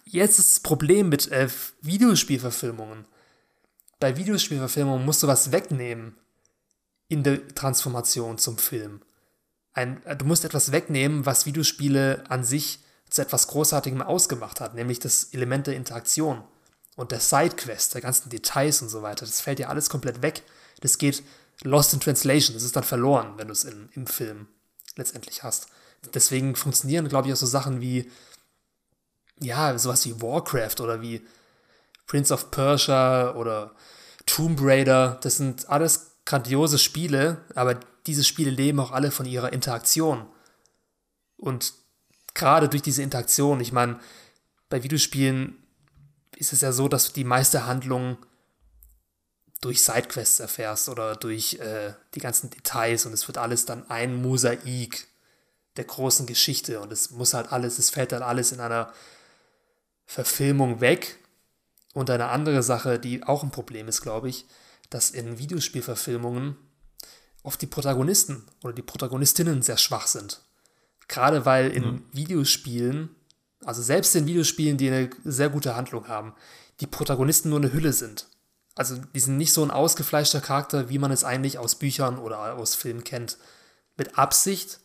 jetzt ist das Problem mit äh, Videospielverfilmungen. Bei Videospielverfilmungen musst du was wegnehmen in der Transformation zum Film. Ein, äh, du musst etwas wegnehmen, was Videospiele an sich zu etwas Großartigem ausgemacht hat, nämlich das Element der Interaktion und der Sidequest, der ganzen Details und so weiter. Das fällt ja alles komplett weg. Das geht lost in translation. Das ist dann verloren, wenn du es im Film letztendlich hast. Deswegen funktionieren, glaube ich, auch so Sachen wie ja, sowas wie Warcraft oder wie Prince of Persia oder Tomb Raider, das sind alles grandiose Spiele, aber diese Spiele leben auch alle von ihrer Interaktion. Und gerade durch diese Interaktion, ich meine, bei Videospielen ist es ja so, dass du die meiste Handlung durch Sidequests erfährst oder durch äh, die ganzen Details und es wird alles dann ein Mosaik der großen Geschichte und es muss halt alles, es fällt dann alles in einer Verfilmung weg. Und eine andere Sache, die auch ein Problem ist, glaube ich, dass in Videospielverfilmungen oft die Protagonisten oder die Protagonistinnen sehr schwach sind. Gerade weil in mhm. Videospielen, also selbst in Videospielen, die eine sehr gute Handlung haben, die Protagonisten nur eine Hülle sind. Also die sind nicht so ein ausgefleischter Charakter, wie man es eigentlich aus Büchern oder aus Filmen kennt. Mit Absicht,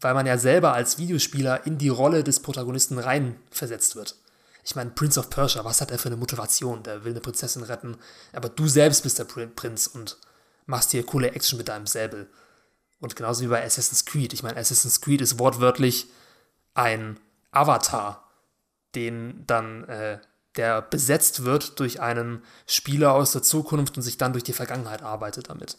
weil man ja selber als Videospieler in die Rolle des Protagonisten reinversetzt wird. Ich meine, Prince of Persia, was hat er für eine Motivation? Der will eine Prinzessin retten, aber du selbst bist der Prinz und machst hier coole Action mit deinem Säbel. Und genauso wie bei Assassin's Creed. Ich meine, Assassin's Creed ist wortwörtlich ein Avatar, den dann, äh, der besetzt wird durch einen Spieler aus der Zukunft und sich dann durch die Vergangenheit arbeitet damit.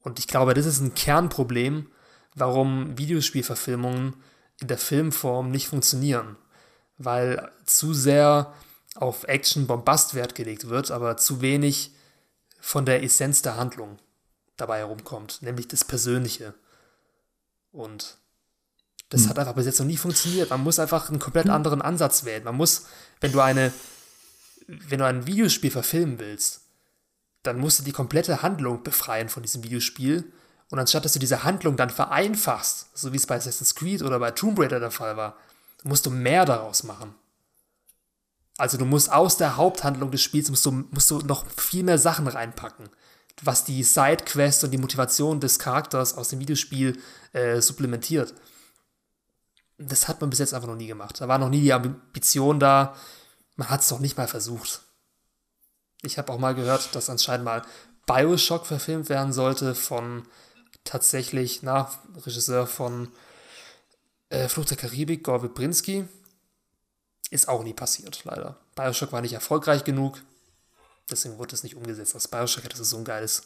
Und ich glaube, das ist ein Kernproblem, warum Videospielverfilmungen in der Filmform nicht funktionieren. Weil zu sehr auf Action-Bombast Wert gelegt wird, aber zu wenig von der Essenz der Handlung dabei herumkommt, nämlich das Persönliche. Und das hm. hat einfach bis jetzt noch nie funktioniert. Man muss einfach einen komplett hm. anderen Ansatz wählen. Man muss, wenn du eine, wenn du ein Videospiel verfilmen willst, dann musst du die komplette Handlung befreien von diesem Videospiel. Und anstatt dass du diese Handlung dann vereinfachst, so wie es bei Assassin's Creed oder bei Tomb Raider der Fall war, musst du mehr daraus machen. Also du musst aus der Haupthandlung des Spiels musst du, musst du noch viel mehr Sachen reinpacken was die Sidequest und die Motivation des Charakters aus dem Videospiel äh, supplementiert. Das hat man bis jetzt einfach noch nie gemacht. Da war noch nie die Ambition da. Man hat es noch nicht mal versucht. Ich habe auch mal gehört, dass anscheinend mal Bioshock verfilmt werden sollte von tatsächlich, na, Regisseur von äh, Flucht der Karibik, Gore Brinski. Ist auch nie passiert, leider. Bioshock war nicht erfolgreich genug. Deswegen wurde es nicht umgesetzt. Aus Bioshock hätte es so ein geiles,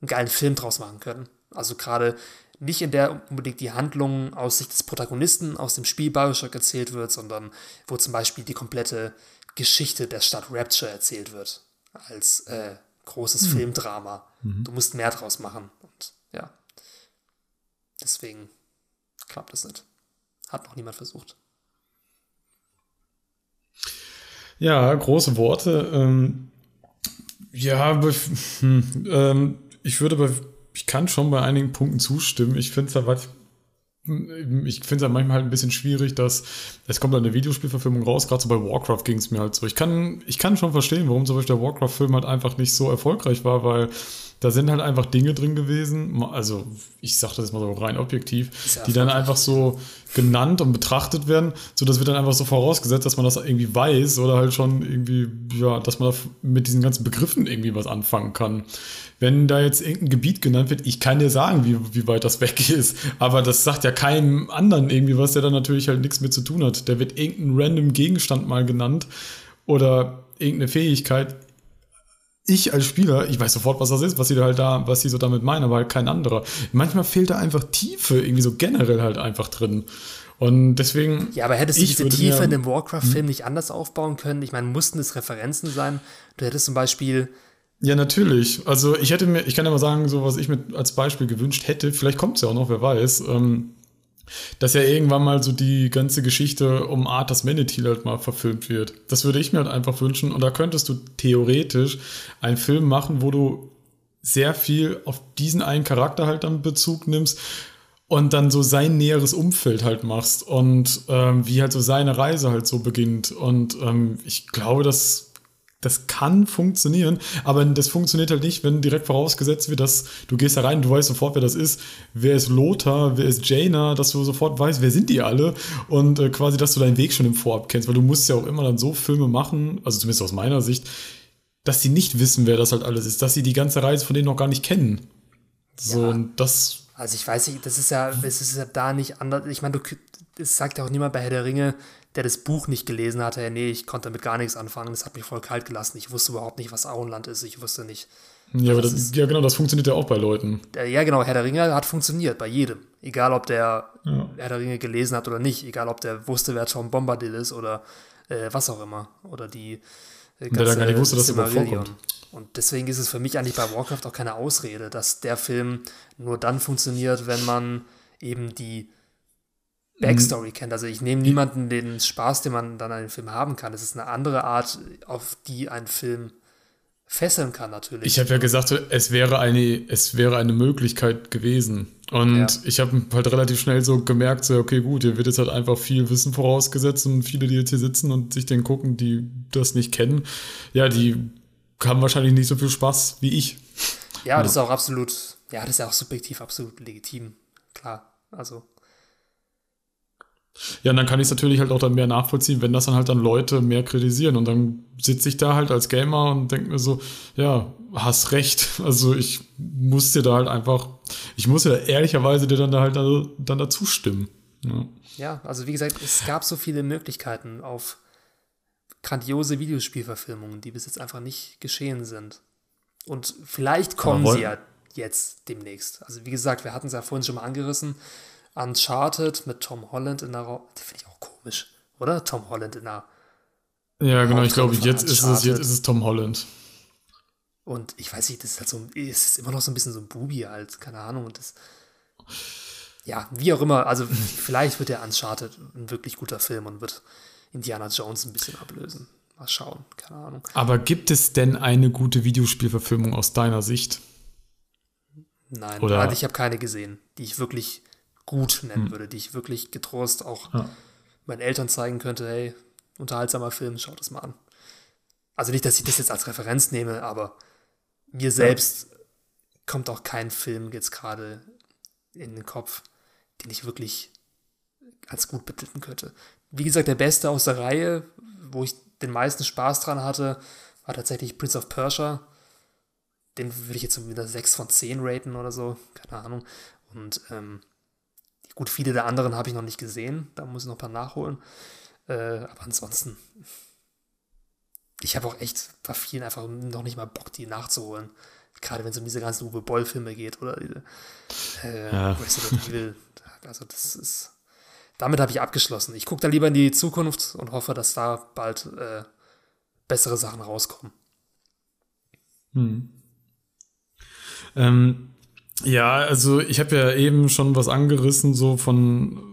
einen geilen Film draus machen können. Also gerade nicht in der unbedingt die Handlung aus Sicht des Protagonisten aus dem Spiel Bioshock erzählt wird, sondern wo zum Beispiel die komplette Geschichte der Stadt Rapture erzählt wird. Als äh, großes mhm. Filmdrama. Mhm. Du musst mehr draus machen. Und ja. Deswegen klappt es nicht. Hat noch niemand versucht. Ja, große Worte. Ähm, ja, hm, ähm, ich würde bei, ich kann schon bei einigen Punkten zustimmen. Ich finde es aber, ich finde es ja manchmal halt ein bisschen schwierig, dass es kommt eine Videospielverfilmung raus, gerade so bei Warcraft ging es mir halt so. Ich kann, ich kann schon verstehen, warum zum Beispiel der Warcraft-Film halt einfach nicht so erfolgreich war, weil da sind halt einfach Dinge drin gewesen, also ich sage das jetzt mal so rein objektiv, die dann einfach so genannt und betrachtet werden, so dass wir dann einfach so vorausgesetzt, dass man das irgendwie weiß oder halt schon irgendwie, ja, dass man mit diesen ganzen Begriffen irgendwie was anfangen kann. Wenn da jetzt irgendein Gebiet genannt wird, ich kann dir sagen, wie, wie weit das weg ist, aber das sagt ja keinem anderen irgendwie was, der da natürlich halt nichts mit zu tun hat. Der wird irgendein random Gegenstand mal genannt oder irgendeine Fähigkeit ich als Spieler, ich weiß sofort, was das ist, was sie halt da, was sie so damit meinen, aber halt kein anderer. Manchmal fehlt da einfach Tiefe, irgendwie so generell halt einfach drin. Und deswegen. Ja, aber hättest du diese Tiefe mir, in dem Warcraft-Film hm? nicht anders aufbauen können? Ich meine, mussten es Referenzen sein? Du hättest zum Beispiel. Ja, natürlich. Also ich hätte mir, ich kann ja mal sagen, so was ich mir als Beispiel gewünscht hätte, vielleicht kommt es ja auch noch, wer weiß. Ähm, dass ja irgendwann mal so die ganze Geschichte um Arthas Manatee halt mal verfilmt wird. Das würde ich mir halt einfach wünschen. Und da könntest du theoretisch einen Film machen, wo du sehr viel auf diesen einen Charakter halt dann Bezug nimmst und dann so sein näheres Umfeld halt machst und ähm, wie halt so seine Reise halt so beginnt. Und ähm, ich glaube, dass das kann funktionieren, aber das funktioniert halt nicht, wenn direkt vorausgesetzt wird, dass du gehst da rein, du weißt sofort, wer das ist, wer ist Lothar, wer ist Jaina, dass du sofort weißt, wer sind die alle und äh, quasi, dass du deinen Weg schon im Vorab kennst, weil du musst ja auch immer dann so Filme machen, also zumindest aus meiner Sicht, dass sie nicht wissen, wer das halt alles ist, dass sie die ganze Reise von denen noch gar nicht kennen. So, ja. und das. Also ich weiß nicht, das ist ja, es ist ja da nicht anders. Ich meine, du, es sagt ja auch niemand bei Herr der Ringe, der das Buch nicht gelesen hatte, nee, ich konnte damit gar nichts anfangen, das hat mich voll kalt gelassen. Ich wusste überhaupt nicht, was Auenland ist, ich wusste nicht. Ja, aber das, ist, ja, genau, das funktioniert ja auch bei Leuten. Ja, genau, Herr der Ringe hat funktioniert, bei jedem. Egal, ob der ja. Herr der Ringe gelesen hat oder nicht, egal, ob der wusste, wer Tom Bombadil ist oder äh, was auch immer. Oder die äh, ganze der gar nicht wusste, dass er vorkommt. Und deswegen ist es für mich eigentlich bei Warcraft auch keine Ausrede, dass der Film nur dann funktioniert, wenn man eben die Backstory mhm. kennt. Also ich nehme niemanden den Spaß, den man dann an einem Film haben kann. Es ist eine andere Art, auf die ein Film fesseln kann natürlich. Ich habe ja gesagt, es wäre eine, es wäre eine Möglichkeit gewesen. Und ja. ich habe halt relativ schnell so gemerkt, so, okay, gut, hier wird jetzt halt einfach viel Wissen vorausgesetzt und viele, die jetzt hier sitzen und sich den gucken, die das nicht kennen, ja, die haben wahrscheinlich nicht so viel Spaß wie ich. Ja, ja. das ist auch absolut, ja, das ist ja auch subjektiv absolut legitim. Klar, also. Ja, und dann kann ich es natürlich halt auch dann mehr nachvollziehen, wenn das dann halt dann Leute mehr kritisieren. Und dann sitze ich da halt als Gamer und denke mir so, ja, hast recht. Also ich muss dir da halt einfach, ich muss dir da ehrlicherweise dir dann da halt dann dazu stimmen. Ja. ja, also wie gesagt, es gab so viele Möglichkeiten auf grandiose Videospielverfilmungen, die bis jetzt einfach nicht geschehen sind. Und vielleicht kommen sie ja jetzt demnächst. Also wie gesagt, wir hatten es ja vorhin schon mal angerissen. Uncharted mit Tom Holland in der Rolle. Finde ich auch komisch, oder? Tom Holland in der Ja, genau, ich glaube, jetzt ist, es, jetzt ist es Tom Holland. Und ich weiß nicht, das ist halt so, es ist immer noch so ein bisschen so ein Bubi halt, keine Ahnung. Und das, ja, wie auch immer, also vielleicht wird der Uncharted ein wirklich guter Film und wird Indiana Jones ein bisschen ablösen. Mal schauen, keine Ahnung. Aber gibt es denn eine gute Videospielverfilmung aus deiner Sicht? Nein, Oder? Also ich habe keine gesehen, die ich wirklich gut nennen hm. würde, die ich wirklich getrost auch ja. meinen Eltern zeigen könnte, hey, unterhaltsamer Film, schaut das mal an. Also nicht, dass ich das jetzt als Referenz nehme, aber mir selbst ja. kommt auch kein Film jetzt gerade in den Kopf, den ich wirklich als gut betiteln könnte. Wie gesagt, der beste aus der Reihe, wo ich den meisten Spaß dran hatte, war tatsächlich Prince of Persia. Den würde ich jetzt wieder 6 von 10 raten oder so, keine Ahnung. Und ähm, gut, viele der anderen habe ich noch nicht gesehen, da muss ich noch ein paar nachholen. Äh, aber ansonsten, ich habe auch echt bei vielen einfach noch nicht mal Bock, die nachzuholen. Gerade wenn es um diese ganzen Uwe Boll-Filme geht oder diese äh, ja. Resident Evil. Also das ist damit habe ich abgeschlossen. Ich gucke da lieber in die Zukunft und hoffe, dass da bald äh, bessere Sachen rauskommen. Hm. Ähm, ja, also ich habe ja eben schon was angerissen, so von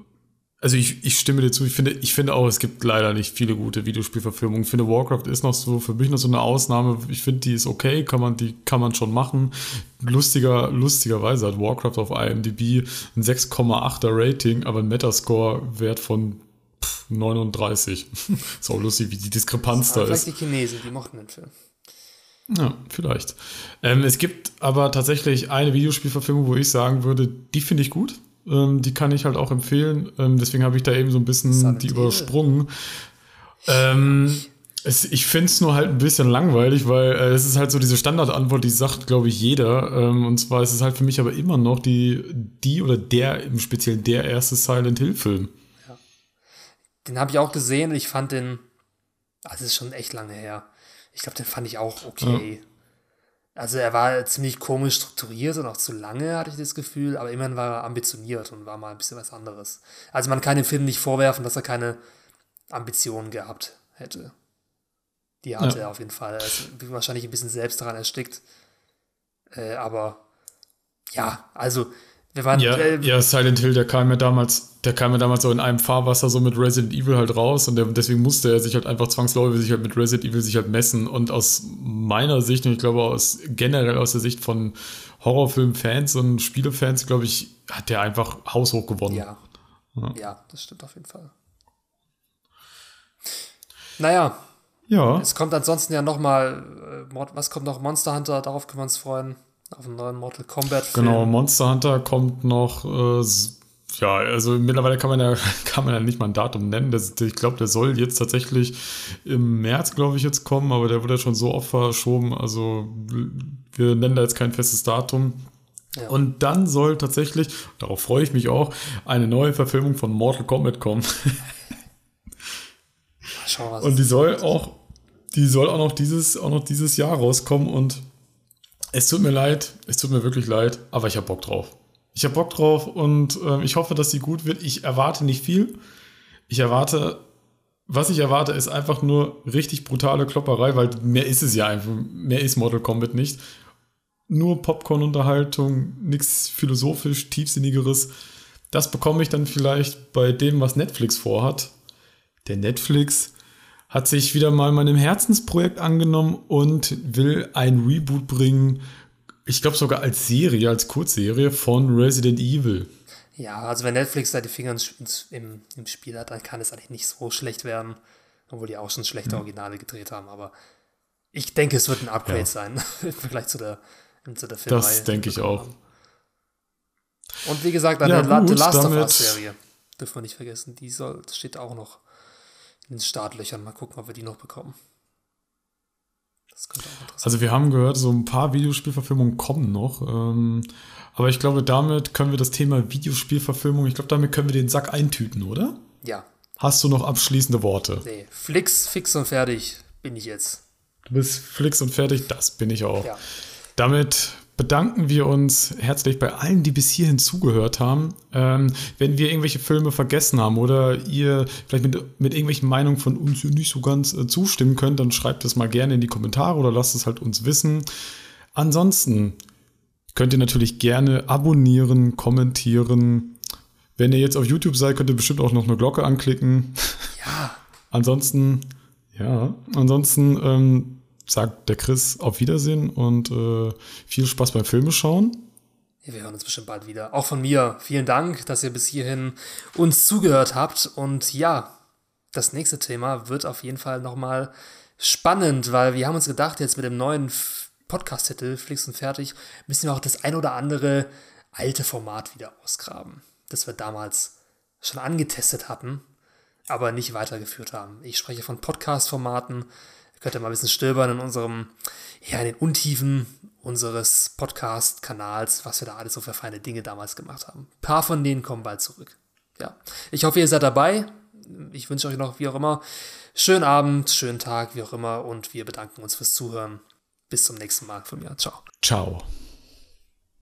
also ich, ich stimme dir zu, ich finde, ich finde auch, es gibt leider nicht viele gute Videospielverfilmungen. Ich finde, Warcraft ist noch so, für mich noch so eine Ausnahme. Ich finde, die ist okay, kann man, die kann man schon machen. Lustiger, lustigerweise hat Warcraft auf IMDb ein 6,8er Rating, aber ein Metascore-Wert von 39. ist auch lustig, wie die Diskrepanz da ist. Die Chinesen, die mochten den Film. Ja, vielleicht. Ähm, es gibt aber tatsächlich eine Videospielverfilmung, wo ich sagen würde, die finde ich gut. Ähm, die kann ich halt auch empfehlen. Ähm, deswegen habe ich da eben so ein bisschen Silent die übersprungen. Ähm, es, ich finde es nur halt ein bisschen langweilig, weil äh, es ist halt so diese Standardantwort, die sagt, glaube ich, jeder. Ähm, und zwar ist es halt für mich aber immer noch die, die oder der, im Speziellen der erste Silent Hill-Film. Ja. Den habe ich auch gesehen und ich fand den, also ist schon echt lange her. Ich glaube, den fand ich auch okay. Ja. Also er war ziemlich komisch strukturiert und auch zu lange, hatte ich das Gefühl, aber immerhin war er ambitioniert und war mal ein bisschen was anderes. Also man kann dem Film nicht vorwerfen, dass er keine Ambitionen gehabt hätte. Die hatte ja. er auf jeden Fall. Er ist wahrscheinlich ein bisschen selbst daran erstickt. Äh, aber ja, also wir waren, ja, äh, ja, Silent Hill, der kam ja damals, der kam ja damals so in einem Fahrwasser so mit Resident Evil halt raus und der, deswegen musste er sich halt einfach zwangsläufig sich halt mit Resident Evil sich halt messen und aus meiner Sicht und ich glaube aus generell aus der Sicht von Horrorfilm-Fans und Spielefans, glaube ich, hat der einfach haushoch gewonnen. Ja. ja. ja, das stimmt auf jeden Fall. Naja. Ja. Es kommt ansonsten ja noch mal, äh, was kommt noch? Monster Hunter, darauf können wir uns freuen. Auf einen neuen Mortal Kombat Film. Genau, Monster Hunter kommt noch. Äh, ja, also mittlerweile kann man ja, kann man ja nicht mal ein Datum nennen. Das, ich glaube, der soll jetzt tatsächlich im März, glaube ich, jetzt kommen, aber der wurde ja schon so oft verschoben. Also wir nennen da jetzt kein festes Datum. Ja. Und dann soll tatsächlich, darauf freue ich mich auch, eine neue Verfilmung von Mortal Kombat kommen. Schau, was und die soll auch, die soll auch noch dieses, auch noch dieses Jahr rauskommen und es tut mir leid, es tut mir wirklich leid, aber ich habe Bock drauf. Ich habe Bock drauf und äh, ich hoffe, dass sie gut wird. Ich erwarte nicht viel. Ich erwarte, was ich erwarte, ist einfach nur richtig brutale Klopperei, weil mehr ist es ja einfach. Mehr ist Mortal Kombat nicht. Nur Popcorn-Unterhaltung, nichts philosophisch, tiefsinnigeres. Das bekomme ich dann vielleicht bei dem, was Netflix vorhat. Der Netflix hat sich wieder mal meinem Herzensprojekt angenommen und will ein Reboot bringen. Ich glaube sogar als Serie, als Kurzserie von Resident Evil. Ja, also wenn Netflix da die Finger im, im Spiel hat, dann kann es eigentlich nicht so schlecht werden. Obwohl die auch schon schlechte Originale gedreht haben, aber Ich denke, es wird ein Upgrade ja. sein im Vergleich zu der, zu der Filmreihe. Das denke ich auch. Und wie gesagt, an ja, der gut, Last of Us-Serie dürfen wir nicht vergessen. Die soll, steht auch noch in den Startlöchern. Mal gucken, ob wir die noch bekommen. Also wir haben gehört, so ein paar Videospielverfilmungen kommen noch. Ähm, aber ich glaube, damit können wir das Thema Videospielverfilmung, ich glaube, damit können wir den Sack eintüten, oder? Ja. Hast du noch abschließende Worte? Nee, Flix, fix und fertig bin ich jetzt. Du bist flix und fertig, das bin ich auch. Ja. Damit bedanken wir uns herzlich bei allen, die bis hierhin zugehört haben. Ähm, wenn wir irgendwelche Filme vergessen haben oder ihr vielleicht mit, mit irgendwelchen Meinungen von uns nicht so ganz äh, zustimmen könnt, dann schreibt es mal gerne in die Kommentare oder lasst es halt uns wissen. Ansonsten könnt ihr natürlich gerne abonnieren, kommentieren. Wenn ihr jetzt auf YouTube seid, könnt ihr bestimmt auch noch eine Glocke anklicken. Ja. ansonsten, ja, ansonsten ähm, sagt der Chris auf Wiedersehen und äh, viel Spaß beim Filme schauen. Wir hören uns bestimmt bald wieder. Auch von mir vielen Dank, dass ihr bis hierhin uns zugehört habt. Und ja, das nächste Thema wird auf jeden Fall nochmal spannend, weil wir haben uns gedacht, jetzt mit dem neuen Podcast-Titel Flix und Fertig müssen wir auch das ein oder andere alte Format wieder ausgraben, das wir damals schon angetestet hatten, aber nicht weitergeführt haben. Ich spreche von Podcast-Formaten, könnt ihr mal ein bisschen stöbern in unserem, ja, in den Untiefen unseres Podcast-Kanals, was wir da alles so für feine Dinge damals gemacht haben. Ein paar von denen kommen bald zurück. Ja. Ich hoffe, ihr seid dabei. Ich wünsche euch noch, wie auch immer, schönen Abend, schönen Tag, wie auch immer, und wir bedanken uns fürs Zuhören. Bis zum nächsten Mal von mir. Ciao. Ciao.